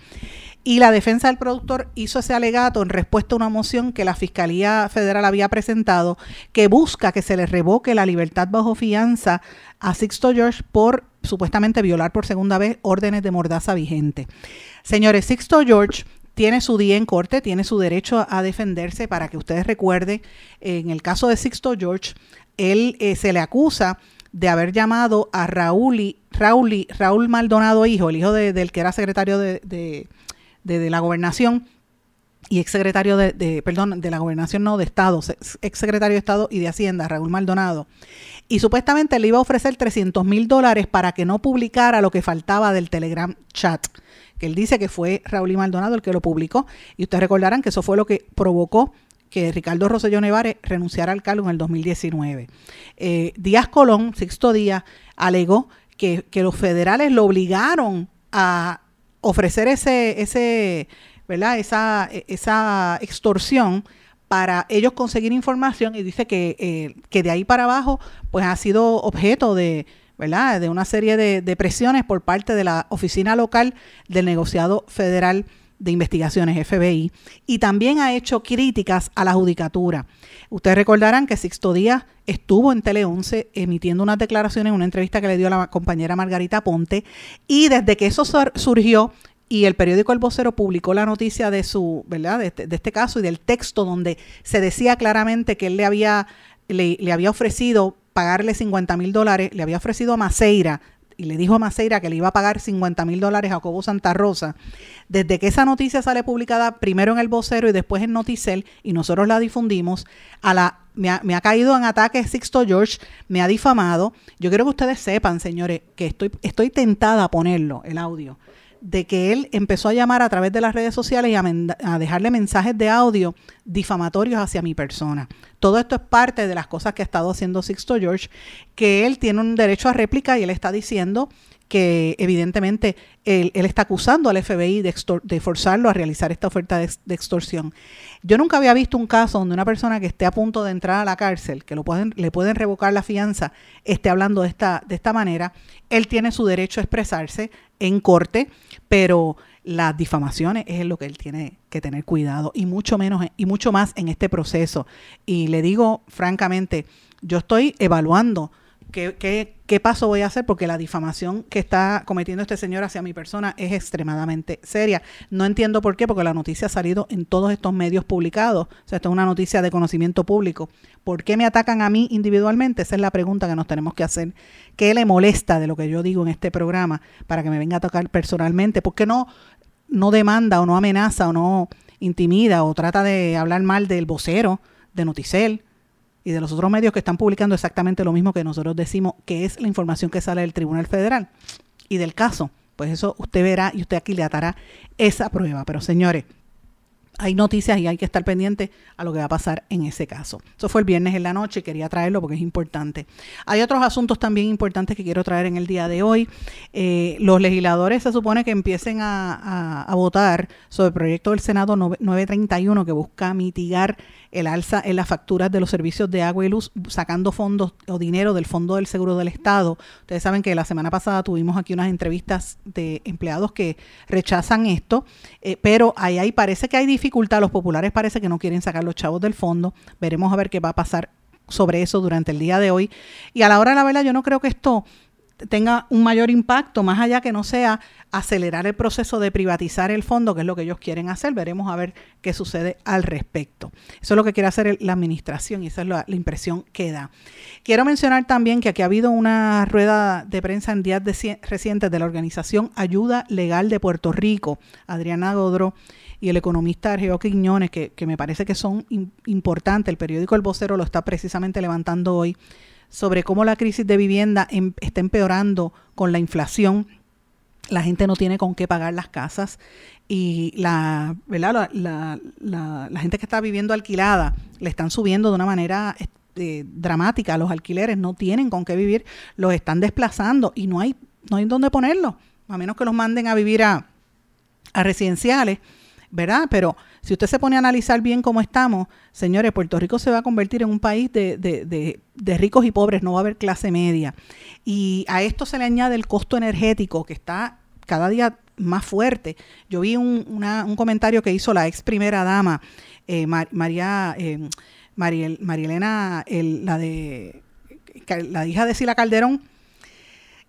Speaker 1: y la defensa del productor hizo ese alegato en respuesta a una moción que la Fiscalía Federal había presentado que busca que se le revoque la libertad bajo fianza a Sixto George por supuestamente violar por segunda vez órdenes de mordaza vigente. Señores, Sixto George tiene su día en corte, tiene su derecho a defenderse para que ustedes recuerden, en el caso de Sixto George, él eh, se le acusa de haber llamado a Raúl, Raúl, Raúl Maldonado Hijo, el hijo del que era secretario de, de, la gobernación y exsecretario de, de, perdón, de la gobernación no, de Estado, exsecretario de Estado y de Hacienda, Raúl Maldonado. Y supuestamente le iba a ofrecer 300 mil dólares para que no publicara lo que faltaba del Telegram chat, que él dice que fue Raúl Maldonado el que lo publicó. Y ustedes recordarán que eso fue lo que provocó que Ricardo Rosselló Nevares renunciara al cargo en el 2019. Eh, Díaz Colón, Sixto Díaz, alegó que, los federales lo obligaron a ofrecer ese, ese, ¿verdad? Esa, esa extorsión para ellos conseguir información y dice que, eh, que de ahí para abajo pues ha sido objeto de, ¿verdad? de una serie de, de, presiones por parte de la oficina local del negociado federal de investigaciones FBI y también ha hecho críticas a la judicatura. Ustedes recordarán que Sixto Díaz estuvo en Tele 11 emitiendo unas declaraciones en una entrevista que le dio a la compañera Margarita Ponte y desde que eso surgió y el periódico El Vocero publicó la noticia de su, ¿verdad? De este, de este caso y del texto donde se decía claramente que él le había, le, le había ofrecido pagarle 50 mil dólares, le había ofrecido a Maceira y le dijo a Maceira que le iba a pagar 50 mil dólares a Cobo Santa Rosa, desde que esa noticia sale publicada primero en el vocero y después en Noticel, y nosotros la difundimos, a la, me, ha, caído en ataque Sixto George, me ha difamado. Yo quiero que ustedes sepan, señores, que estoy, estoy tentada a ponerlo, el audio de que él empezó a llamar a través de las redes sociales y a, dejarle mensajes de audio difamatorios hacia mi persona. Todo esto es parte de las cosas que ha estado haciendo Sixto George, que él tiene un derecho a réplica y él está diciendo que evidentemente él, está acusando al FBI de, forzarlo a realizar esta oferta de, extorsión. Yo nunca había visto un caso donde una persona que esté a punto de entrar a la cárcel, que lo pueden, le pueden revocar la fianza, esté hablando de esta, de esta manera. Él tiene su derecho a expresarse en corte, pero las difamaciones es lo que él tiene que tener cuidado y mucho menos y mucho más en este proceso. Y le digo francamente, yo estoy evaluando ¿Qué, qué, paso voy a hacer? Porque la difamación que está cometiendo este señor hacia mi persona es extremadamente seria. No entiendo por qué, porque la noticia ha salido en todos estos medios publicados. O sea, esto es una noticia de conocimiento público. ¿Por qué me atacan a mí individualmente? Esa es la pregunta que nos tenemos que hacer. ¿Qué le molesta de lo que yo digo en este programa para que me venga a tocar personalmente? ¿Por qué no, no demanda o no amenaza o no intimida o trata de hablar mal del vocero, de Noticel? Y de los otros medios que están publicando exactamente lo mismo que nosotros decimos, que es la información que sale del Tribunal Federal y del caso. Pues eso usted verá y usted aquí le atará esa prueba. Pero señores, hay noticias y hay que estar pendiente a lo que va a pasar en ese caso. Eso fue el viernes en la noche, quería traerlo porque es importante. Hay otros asuntos también importantes que quiero traer en el día de hoy. Eh, los legisladores se supone que empiecen a, votar sobre el proyecto del Senado 931 que busca mitigar el alza en las facturas de los servicios de agua y luz, sacando fondos o dinero del Fondo del Seguro del Estado. Ustedes saben que la semana pasada tuvimos aquí unas entrevistas de empleados que rechazan esto, eh, pero ahí, ahí parece que hay dificultades los populares parece que no quieren sacar los chavos del fondo. Veremos a ver qué va a pasar sobre eso durante el día de hoy. Y a la hora de la vela, yo no creo que esto tenga un mayor impacto, más allá que no sea acelerar el proceso de privatizar el fondo, que es lo que ellos quieren hacer. Veremos a ver qué sucede al respecto. Eso es lo que quiere hacer la administración y esa es la, impresión que da. Quiero mencionar también que aquí ha habido una rueda de prensa en días recientes de la organización Ayuda Legal de Puerto Rico, Adriana Godro y el economista Argeo Quiñones, que, me parece que son importantes. El periódico El Vocero lo está precisamente levantando hoy sobre cómo la crisis de vivienda em, está empeorando con la inflación. La gente no tiene con qué pagar las casas y la. La, gente que está viviendo alquilada le están subiendo de una manera este, dramática. Los alquileres no tienen con qué vivir, los están desplazando y no hay, no hay dónde ponerlos, a menos que los manden a vivir a, a residenciales ¿verdad? Pero si usted se pone a analizar bien cómo estamos, señores, Puerto Rico se va a convertir en un país de, de, de, ricos y pobres, no va a haber clase media. Y a esto se le añade el costo energético que está cada día más fuerte. Yo vi un, un comentario que hizo la ex primera dama, eh, María, eh, Mariel, Marielena, la de la hija de Sila Calderón,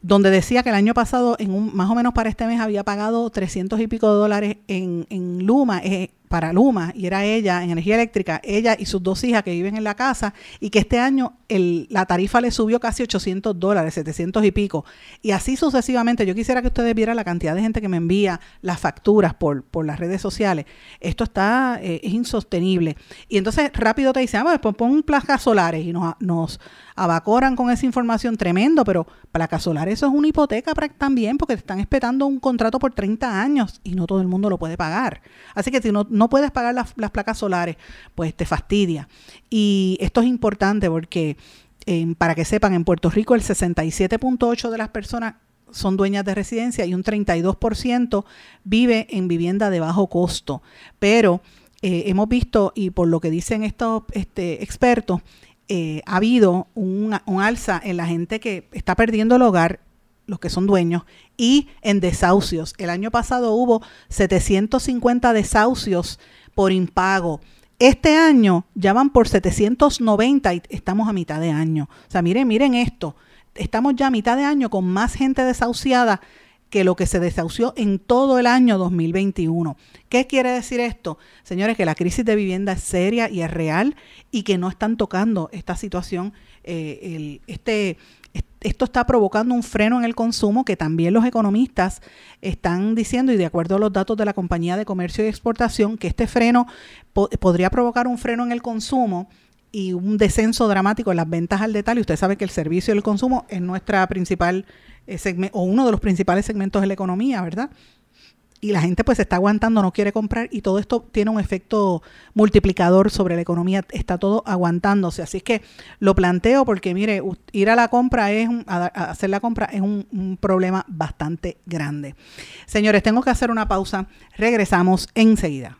Speaker 1: donde decía que el año pasado, en un, más o menos para este mes, había pagado 300 y pico de dólares en, en Luma, eh, para Luma, y era ella, en energía eléctrica, ella y sus dos hijas que viven en la casa, y que este año la tarifa le subió casi 800 dólares, 700 y pico, y así sucesivamente. Yo quisiera que ustedes vieran la cantidad de gente que me envía las facturas por, por las redes sociales. Esto está, eh, es insostenible. Y entonces rápido te dicen, ah, pues pon placas solares, y nos abacoran con esa información tremendo, pero placas solares eso es una hipoteca también, porque te están esperando un contrato por 30 años, y no todo el mundo lo puede pagar. Así que si no no puedes pagar las, placas solares, pues te fastidia. Y esto es importante porque, eh, para que sepan, en Puerto Rico el 67.8 de las personas son dueñas de residencia y un 32% vive en vivienda de bajo costo. Pero eh, hemos visto, y por lo que dicen estos este, expertos, eh, ha habido un, un, alza en la gente que está perdiendo el hogar, los que son dueños, y en desahucios. El año pasado hubo 750 desahucios por impago. Este año ya van por 790 y estamos a mitad de año. O sea, miren, miren esto estamos ya a mitad de año con más gente desahuciada que lo que se desahució en todo el año 2021. ¿Qué quiere decir esto? Señores, que la crisis de vivienda es seria y es real y que no están tocando esta situación. Eh, este, esto está provocando un freno en el consumo que también los economistas están diciendo y de acuerdo a los datos de la compañía de comercio y exportación que este freno podría provocar un freno en el consumo y un descenso dramático en las ventas al detalle. Usted sabe que el servicio y el consumo es nuestra principal eh, o uno de los principales segmentos de la economía, ¿verdad? Y la gente pues se está aguantando, no quiere comprar y todo esto tiene un efecto multiplicador sobre la economía, está todo aguantándose. Así es que lo planteo porque mire, ir a la compra es, a hacer la compra es un, un problema bastante grande. Señores, tengo que hacer una pausa, regresamos enseguida.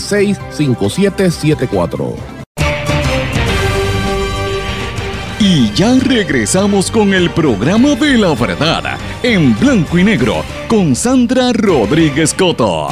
Speaker 5: 939-336-5774.
Speaker 2: Y ya regresamos con el programa de la verdad, en blanco y negro, con Sandra Rodríguez Coto.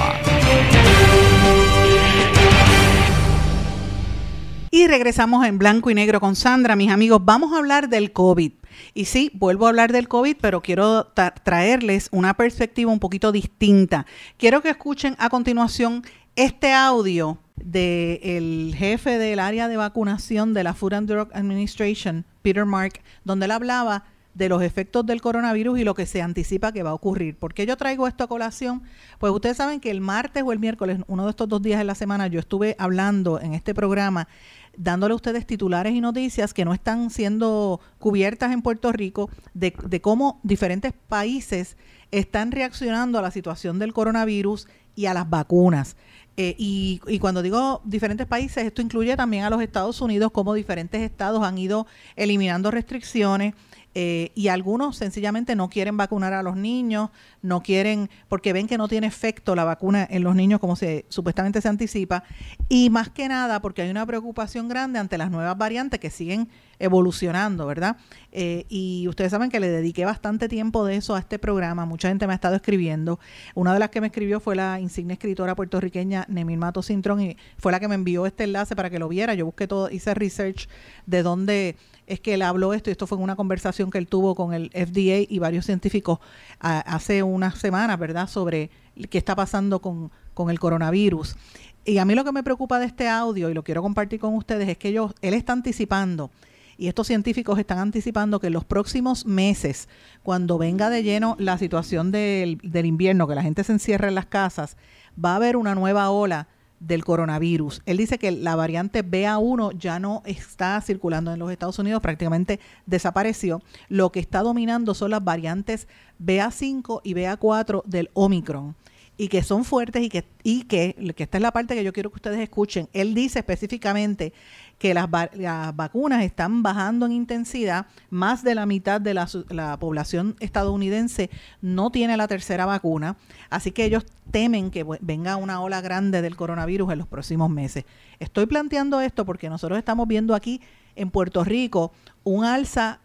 Speaker 1: Y regresamos en blanco y negro con Sandra, mis amigos. Vamos a hablar del COVID. Y sí, vuelvo a hablar del COVID, pero quiero traerles una perspectiva un poquito distinta. Quiero que escuchen a continuación este audio del jefe del área de vacunación de la Food and Drug Administration, Peter Mark, donde él hablaba de los efectos del coronavirus y lo que se anticipa que va a ocurrir. ¿Por qué yo traigo esto a colación? Pues ustedes saben que el martes o el miércoles, uno de estos dos días de la semana, yo estuve hablando en este programa dándole a ustedes titulares y noticias que no están siendo cubiertas en Puerto Rico de, cómo diferentes países están reaccionando a la situación del coronavirus y a las vacunas. Eh, y, y, cuando digo diferentes países, esto incluye también a los Estados Unidos, como diferentes estados han ido eliminando restricciones eh, y algunos sencillamente no quieren vacunar a los niños, no quieren, porque ven que no tiene efecto la vacuna en los niños como se supuestamente se anticipa, y más que nada porque hay una preocupación grande ante las nuevas variantes que siguen evolucionando, ¿verdad? Eh, y ustedes saben que le dediqué bastante tiempo de eso a este programa, mucha gente me ha estado escribiendo. Una de las que me escribió fue la insigne escritora puertorriqueña Nemil Mato Cintrón y fue la que me envió este enlace para que lo viera. Yo busqué todo, hice research de dónde es que él habló esto y esto fue en una conversación que él tuvo con el FDA y varios científicos hace unas semanas, ¿verdad?, sobre qué está pasando con, con el coronavirus. y a mí lo que me preocupa de este audio, y lo quiero compartir con ustedes, es que ellos, él está anticipando, y estos científicos están anticipando que en los próximos meses, cuando venga de lleno la situación del, del invierno, que la gente se encierra en las casas, va a haber una nueva ola del coronavirus. Él dice que la variante BA1 ya no está circulando en los Estados Unidos, prácticamente desapareció. Lo que está dominando son las variantes BA5 y BA4 del Omicron y que son fuertes y que, y que, que esta es la parte que yo quiero que ustedes escuchen. Él dice específicamente que las, vacunas están bajando en intensidad, más de la mitad de la, la, población estadounidense no tiene la tercera vacuna, así que ellos temen que venga una ola grande del coronavirus en los próximos meses. Estoy planteando esto porque nosotros estamos viendo aquí en Puerto Rico un alza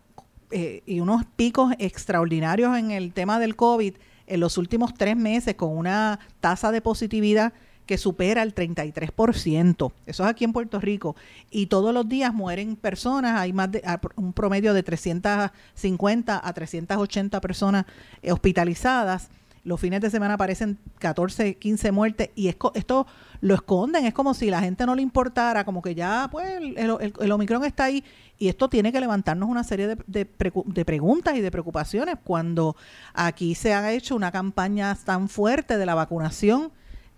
Speaker 1: eh, y unos picos extraordinarios en el tema del COVID en los últimos tres meses con una tasa de positividad que supera el 33%. Eso es aquí en Puerto Rico. Y todos los días mueren personas, hay más de un promedio de 350 a 380 personas hospitalizadas. Los fines de semana aparecen 14, 15 muertes y esto lo esconden. Es como si la gente no le importara, como que ya, pues, el, el, Omicron está ahí y esto tiene que levantarnos una serie de, de, de, preguntas y de preocupaciones cuando aquí se ha hecho una campaña tan fuerte de la vacunación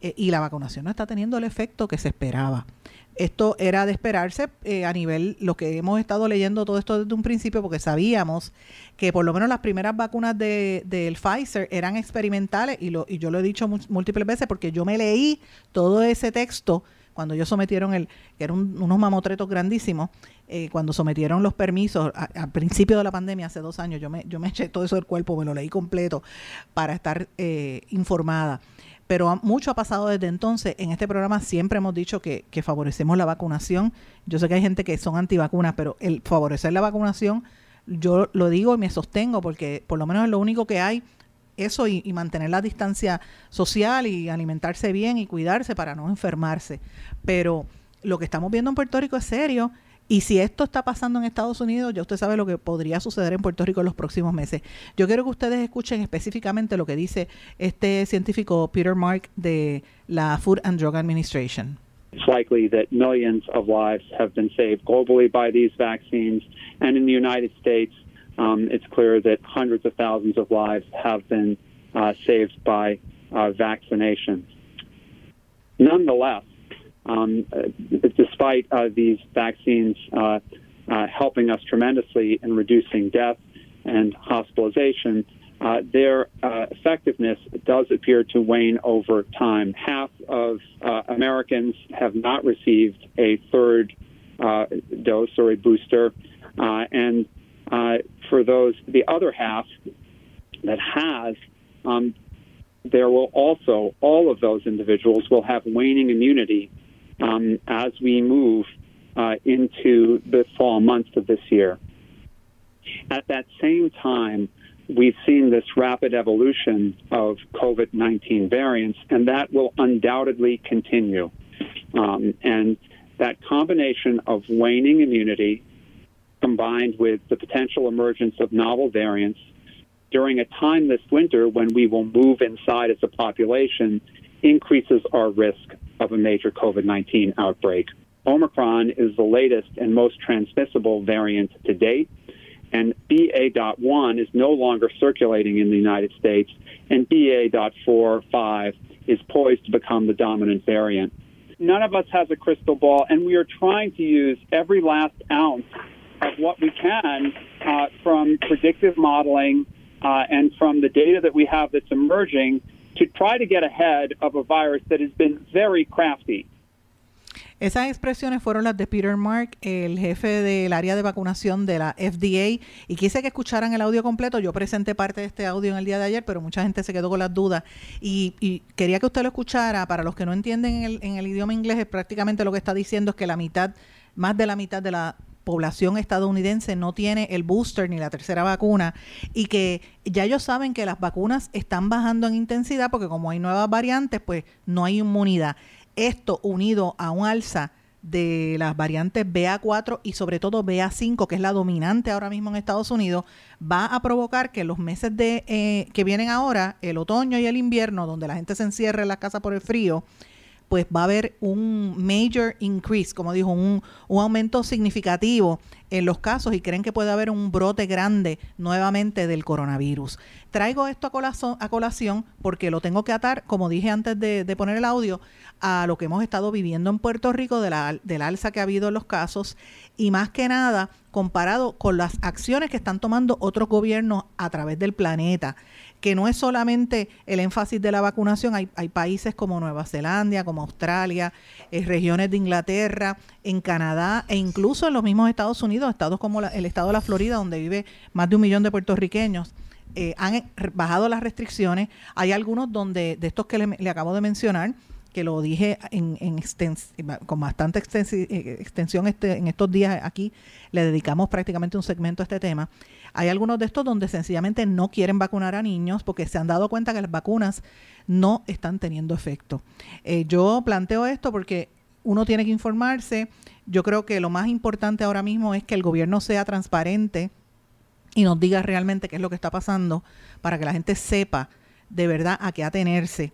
Speaker 1: eh, y la vacunación no está teniendo el efecto que se esperaba. Esto era de esperarse eh, a nivel, lo que hemos estado leyendo todo esto desde un principio, porque sabíamos que por lo menos las primeras vacunas del de, Pfizer eran experimentales, y, lo, y yo lo he dicho múltiples veces, porque yo me leí todo ese texto cuando ellos sometieron el, que eran unos mamotretos grandísimos, eh, cuando sometieron los permisos al principio de la pandemia, hace dos años, yo me, yo me eché todo eso del cuerpo, me lo leí completo para estar eh, informada pero mucho ha pasado desde entonces. En este programa siempre hemos dicho que, favorecemos la vacunación. Yo sé que hay gente que son antivacunas, pero el favorecer la vacunación, yo lo digo y me sostengo porque por lo menos es lo único que hay, eso y, y mantener la distancia social y alimentarse bien y cuidarse para no enfermarse. Pero lo que estamos viendo en Puerto Rico es serio y si esto está pasando en Estados Unidos, ya usted sabe lo que podría suceder en Puerto Rico en los próximos meses. Yo quiero que ustedes escuchen específicamente lo que dice este científico Peter Mark de la Food and Drug Administration.
Speaker 6: It's likely that millions of lives have been saved globally by these vaccines. And in the United States, um, it's clear that hundreds of thousands of lives have been uh, saved by uh, vaccination. Nonetheless, um, uh, despite uh, these vaccines uh, uh, helping us tremendously in reducing death and hospitalization, their effectiveness does appear to wane over time. Half of Americans have not received a third dose or a booster, and for those, the other half that has, um, there will also, all of those individuals will have waning immunity um, as we move uh, into the fall months of this year. At that same time, we've seen this rapid evolution of COVID 19 variants, and that will undoubtedly continue. Um, and that combination of waning immunity combined with the potential emergence of novel variants during a time this winter when we will move inside as a population increases our risk of a major COVID 19 outbreak. Omicron is the latest and most transmissible variant to date, and BA.1 is no longer circulating in the United States, and BA.4-5 is poised to become the dominant variant. None of us has a crystal ball, and we are trying to use every last ounce of what we can uh, from predictive modeling uh, and from the data that we have that's emerging to try to get ahead of a virus that has been very crafty.
Speaker 1: Esas expresiones fueron las de Peter Mark, el jefe del área de vacunación de la FDA, y quise que escucharan el audio completo. Yo presenté parte de este audio en el día de ayer, pero mucha gente se quedó con las dudas y, quería que usted lo escuchara. Para los que no entienden en el, en el idioma inglés, prácticamente lo que está diciendo es que la mitad, más de la mitad de la población estadounidense no tiene el booster ni la tercera vacuna y que ya ellos saben que las vacunas están bajando en intensidad porque como hay nuevas variantes, pues no hay inmunidad. Esto unido a un alza de las variantes BA4 y sobre todo BA5, que es la dominante ahora mismo en Estados Unidos, va a provocar que los meses de eh, que vienen ahora, el otoño y el invierno, donde la gente se encierra en la casa por el frío, pues va a haber un major increase, como dijo, un, un aumento significativo en los casos y creen que puede haber un brote grande nuevamente del coronavirus. Traigo esto a colación, porque lo tengo que atar, como dije antes de, poner el audio, a lo que hemos estado viviendo en Puerto Rico de la, del alza que ha habido en los casos y más que nada comparado con las acciones que están tomando otros gobiernos a través del planeta que no es solamente el énfasis de la vacunación, hay, hay países como Nueva Zelanda, como Australia, eh, regiones de Inglaterra, en Canadá e incluso en los mismos Estados Unidos, estados como el estado de la Florida, donde vive más de un millón de puertorriqueños. Eh, han bajado las restricciones. Hay algunos donde, de estos que le, acabo de mencionar, que lo dije con bastante eh, extensión este, en estos días aquí, le dedicamos prácticamente un segmento a este tema. Hay algunos de estos donde sencillamente no quieren vacunar a niños porque se han dado cuenta que las vacunas no están teniendo efecto. Eh, yo planteo esto porque uno tiene que informarse. Yo creo que lo más importante ahora mismo es que el gobierno sea transparente y nos diga realmente qué es lo que está pasando para que la gente sepa de verdad a qué atenerse.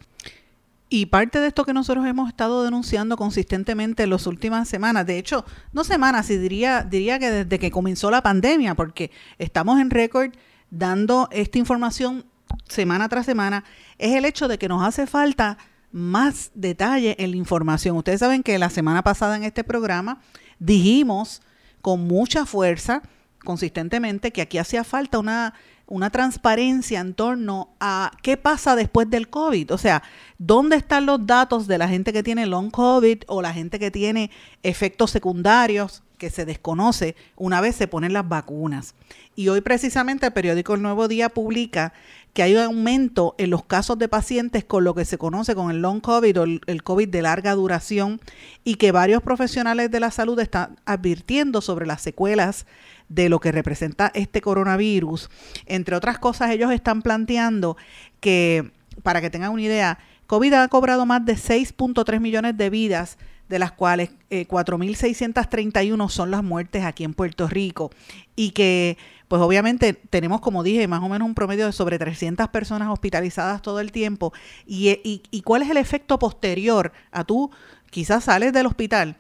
Speaker 1: Y parte de esto que nosotros hemos estado denunciando consistentemente en las últimas semanas, de hecho, no semanas, y diría, diría que desde que comenzó la pandemia, porque estamos en récord dando esta información semana tras semana, es el hecho de que nos hace falta más detalle en la información. Ustedes saben que la semana pasada en este programa dijimos con mucha fuerza, consistentemente, que aquí hacía falta una una transparencia en torno a qué pasa después del COVID. O sea, ¿dónde están los datos de la gente que tiene long COVID o la gente que tiene efectos secundarios que se desconoce una vez se ponen las vacunas? Y hoy precisamente el periódico El Nuevo Día publica que hay un aumento en los casos de pacientes con lo que se conoce con el long COVID o el, COVID de larga duración y que varios profesionales de la salud están advirtiendo sobre las secuelas de lo que representa este coronavirus. Entre otras cosas, ellos están planteando que, para que tengan una idea, COVID ha cobrado más de 6.3 millones de vidas, de las cuales 4.631 eh, son las muertes aquí en Puerto Rico. Y que, pues obviamente tenemos, como dije, más o menos un promedio de sobre 300 personas hospitalizadas todo el tiempo. Y, y, y cuál es el efecto posterior a tú, quizás sales del hospital,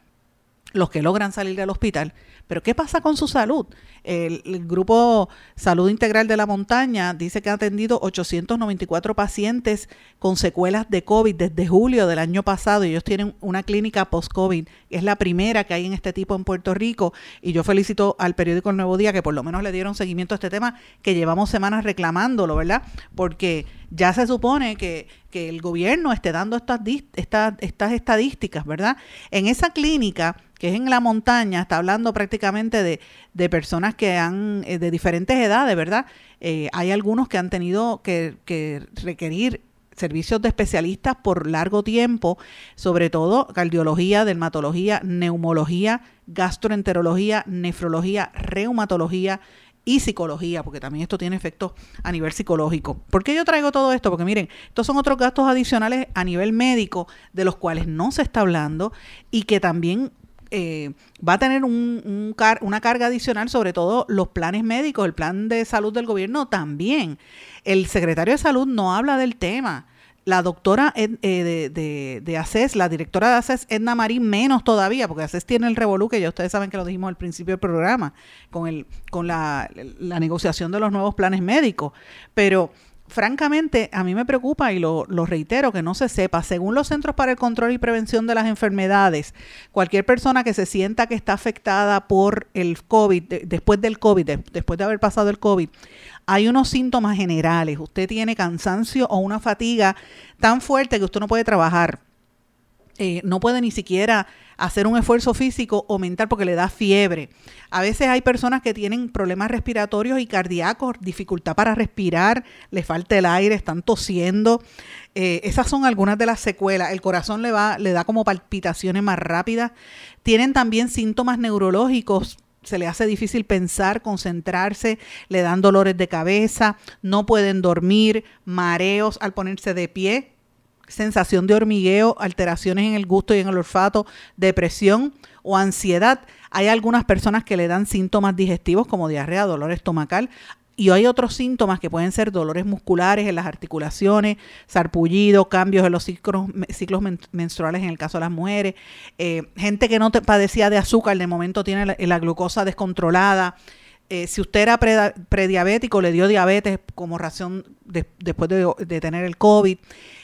Speaker 1: los que logran salir del hospital, pero ¿qué pasa con su salud? El, grupo Salud Integral de la Montaña dice que ha atendido 894 pacientes con secuelas de COVID desde julio del año pasado. Ellos tienen una clínica post-COVID. Es la primera que hay en este tipo en Puerto Rico. Y yo felicito al periódico El Nuevo Día que por lo menos le dieron seguimiento a este tema, que llevamos semanas reclamándolo, ¿verdad? Porque ya se supone que, que el gobierno esté dando estas, estas, estas estadísticas, ¿verdad? En esa clínica que es en la montaña, está hablando prácticamente de, de personas que han, eh, de diferentes edades, ¿verdad? Eh, hay algunos que han tenido que, que requerir servicios de especialistas por largo tiempo, sobre todo cardiología, dermatología, neumología, gastroenterología, nefrología, reumatología, y psicología, porque también esto tiene efectos a nivel psicológico. ¿Por qué yo traigo todo esto? Porque miren, estos son otros gastos adicionales a nivel médico de los cuales no se está hablando y que también eh, va a tener un, una carga adicional, sobre todo los planes médicos, el plan de salud del gobierno también. El secretario de salud no habla del tema. La doctora eh, de, de, ACES, la directora de ACES, Edna Marín, menos todavía, porque ACES tiene el revolú, que ya ustedes saben que lo dijimos al principio del programa, con, el, con la, la negociación de los nuevos planes médicos. Pero francamente, a mí me preocupa y lo, reitero que no se sepa, según los Centros para el Control y Prevención de las Enfermedades, cualquier persona que se sienta que está afectada por el COVID, después del COVID, después de haber pasado el COVID, hay unos síntomas generales. Usted tiene cansancio o una fatiga tan fuerte que usted no puede trabajar. Eh, no puede ni siquiera hacer un esfuerzo físico o mental porque le da fiebre. A veces hay personas que tienen problemas respiratorios y cardíacos, dificultad para respirar, les falta el aire, están tosiendo. Eh, esas son algunas de las secuelas. El corazón le, va, le da como palpitaciones más rápidas. Tienen también síntomas neurológicos se le hace difícil pensar, concentrarse, le dan dolores de cabeza, no pueden dormir, mareos al ponerse de pie, sensación de hormigueo, alteraciones en el gusto y en el olfato, depresión o ansiedad. Hay algunas personas que le dan síntomas digestivos como diarrea, dolor estomacal. y hay otros síntomas que pueden ser dolores musculares en las articulaciones, sarpullido, cambios en los ciclos, menstruales en el caso de las mujeres, eh, gente que no te padecía de azúcar, de momento tiene la, glucosa descontrolada. Eh, si usted era prediabético, le dio diabetes como razón después de, tener el COVID.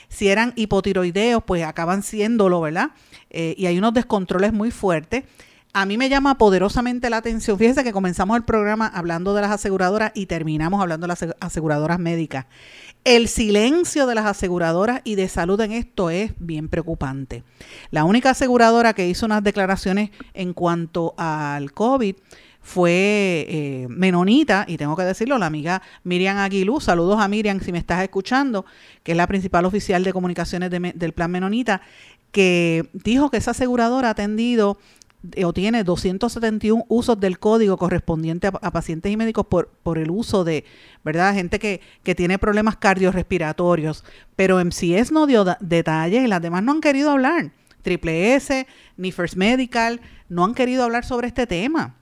Speaker 1: Si eran hipotiroideos, pues acaban siéndolo, ¿verdad? Eh, y hay unos descontroles muy fuertes a mí me llama poderosamente la atención. Fíjense que comenzamos el programa hablando de las aseguradoras y terminamos hablando de las aseguradoras médicas. El silencio de las aseguradoras y de salud en esto es bien preocupante. La única aseguradora que hizo unas declaraciones en cuanto al COVID fue eh, Menonita, y tengo que decirlo, la amiga Miriam Aguilú, saludos a Miriam si me estás escuchando, que es la principal oficial de comunicaciones del plan Menonita, que dijo que esa aseguradora ha atendido eh, o tiene 271 usos del código correspondiente a, pacientes y médicos por, por, el uso de, ¿verdad? Gente que, que tiene problemas cardiorrespiratorios. Pero MCS no dio detalles y las demás no han querido hablar. Triple S, ni First Medical, no han querido hablar sobre este tema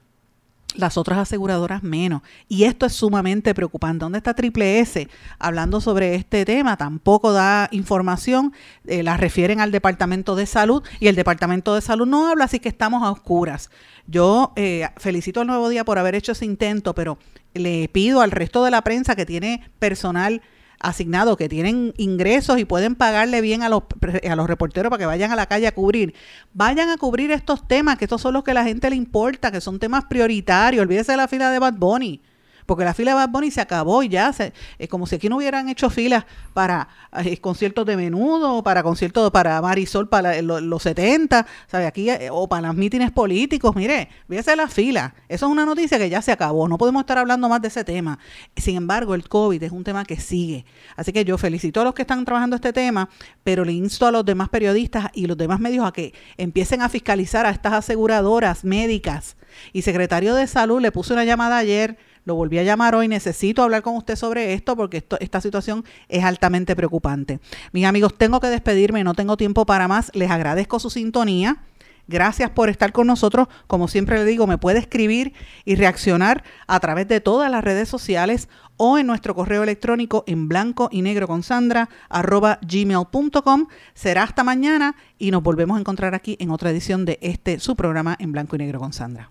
Speaker 1: las otras aseguradoras menos. Y esto es sumamente preocupante. ¿Dónde está Triple S hablando sobre este tema? Tampoco da información, eh, la refieren al Departamento de Salud y el Departamento de Salud no habla, así que estamos a oscuras. Yo eh, felicito al Nuevo Día por haber hecho ese intento, pero le pido al resto de la prensa que tiene personal asignados que tienen ingresos y pueden pagarle bien a los, a los reporteros para que vayan a la calle a cubrir. Vayan a cubrir estos temas, que estos son los que a la gente le importa, que son temas prioritarios. Olvídese de la fila de Bad Bunny porque la fila de Bad Bunny se acabó y ya, se, es como si aquí no hubieran hecho filas para eh, conciertos de menudo, para conciertos para Marisol para los 70, ¿sabe? Aquí, eh, o para los mítines políticos, mire, fíjese la fila. Eso es una noticia que ya se acabó, no podemos estar hablando más de ese tema. Sin embargo, el COVID es un tema que sigue. Así que yo felicito a los que están trabajando este tema, pero le insto a los demás periodistas y los demás medios a que empiecen a fiscalizar a estas aseguradoras médicas. Y secretario de Salud le puso una llamada ayer lo volví a llamar hoy, necesito hablar con usted sobre esto porque esta situación es altamente preocupante. Mis amigos, tengo que despedirme, no tengo tiempo para más, les agradezco su sintonía. Gracias por estar con nosotros. Como siempre le digo, me puede escribir y reaccionar a través de todas las redes sociales o en nuestro correo electrónico en blanco y negro con Sandra arroba gmail.com. Será hasta mañana y nos volvemos a encontrar aquí en otra edición de este su programa en blanco y negro con Sandra.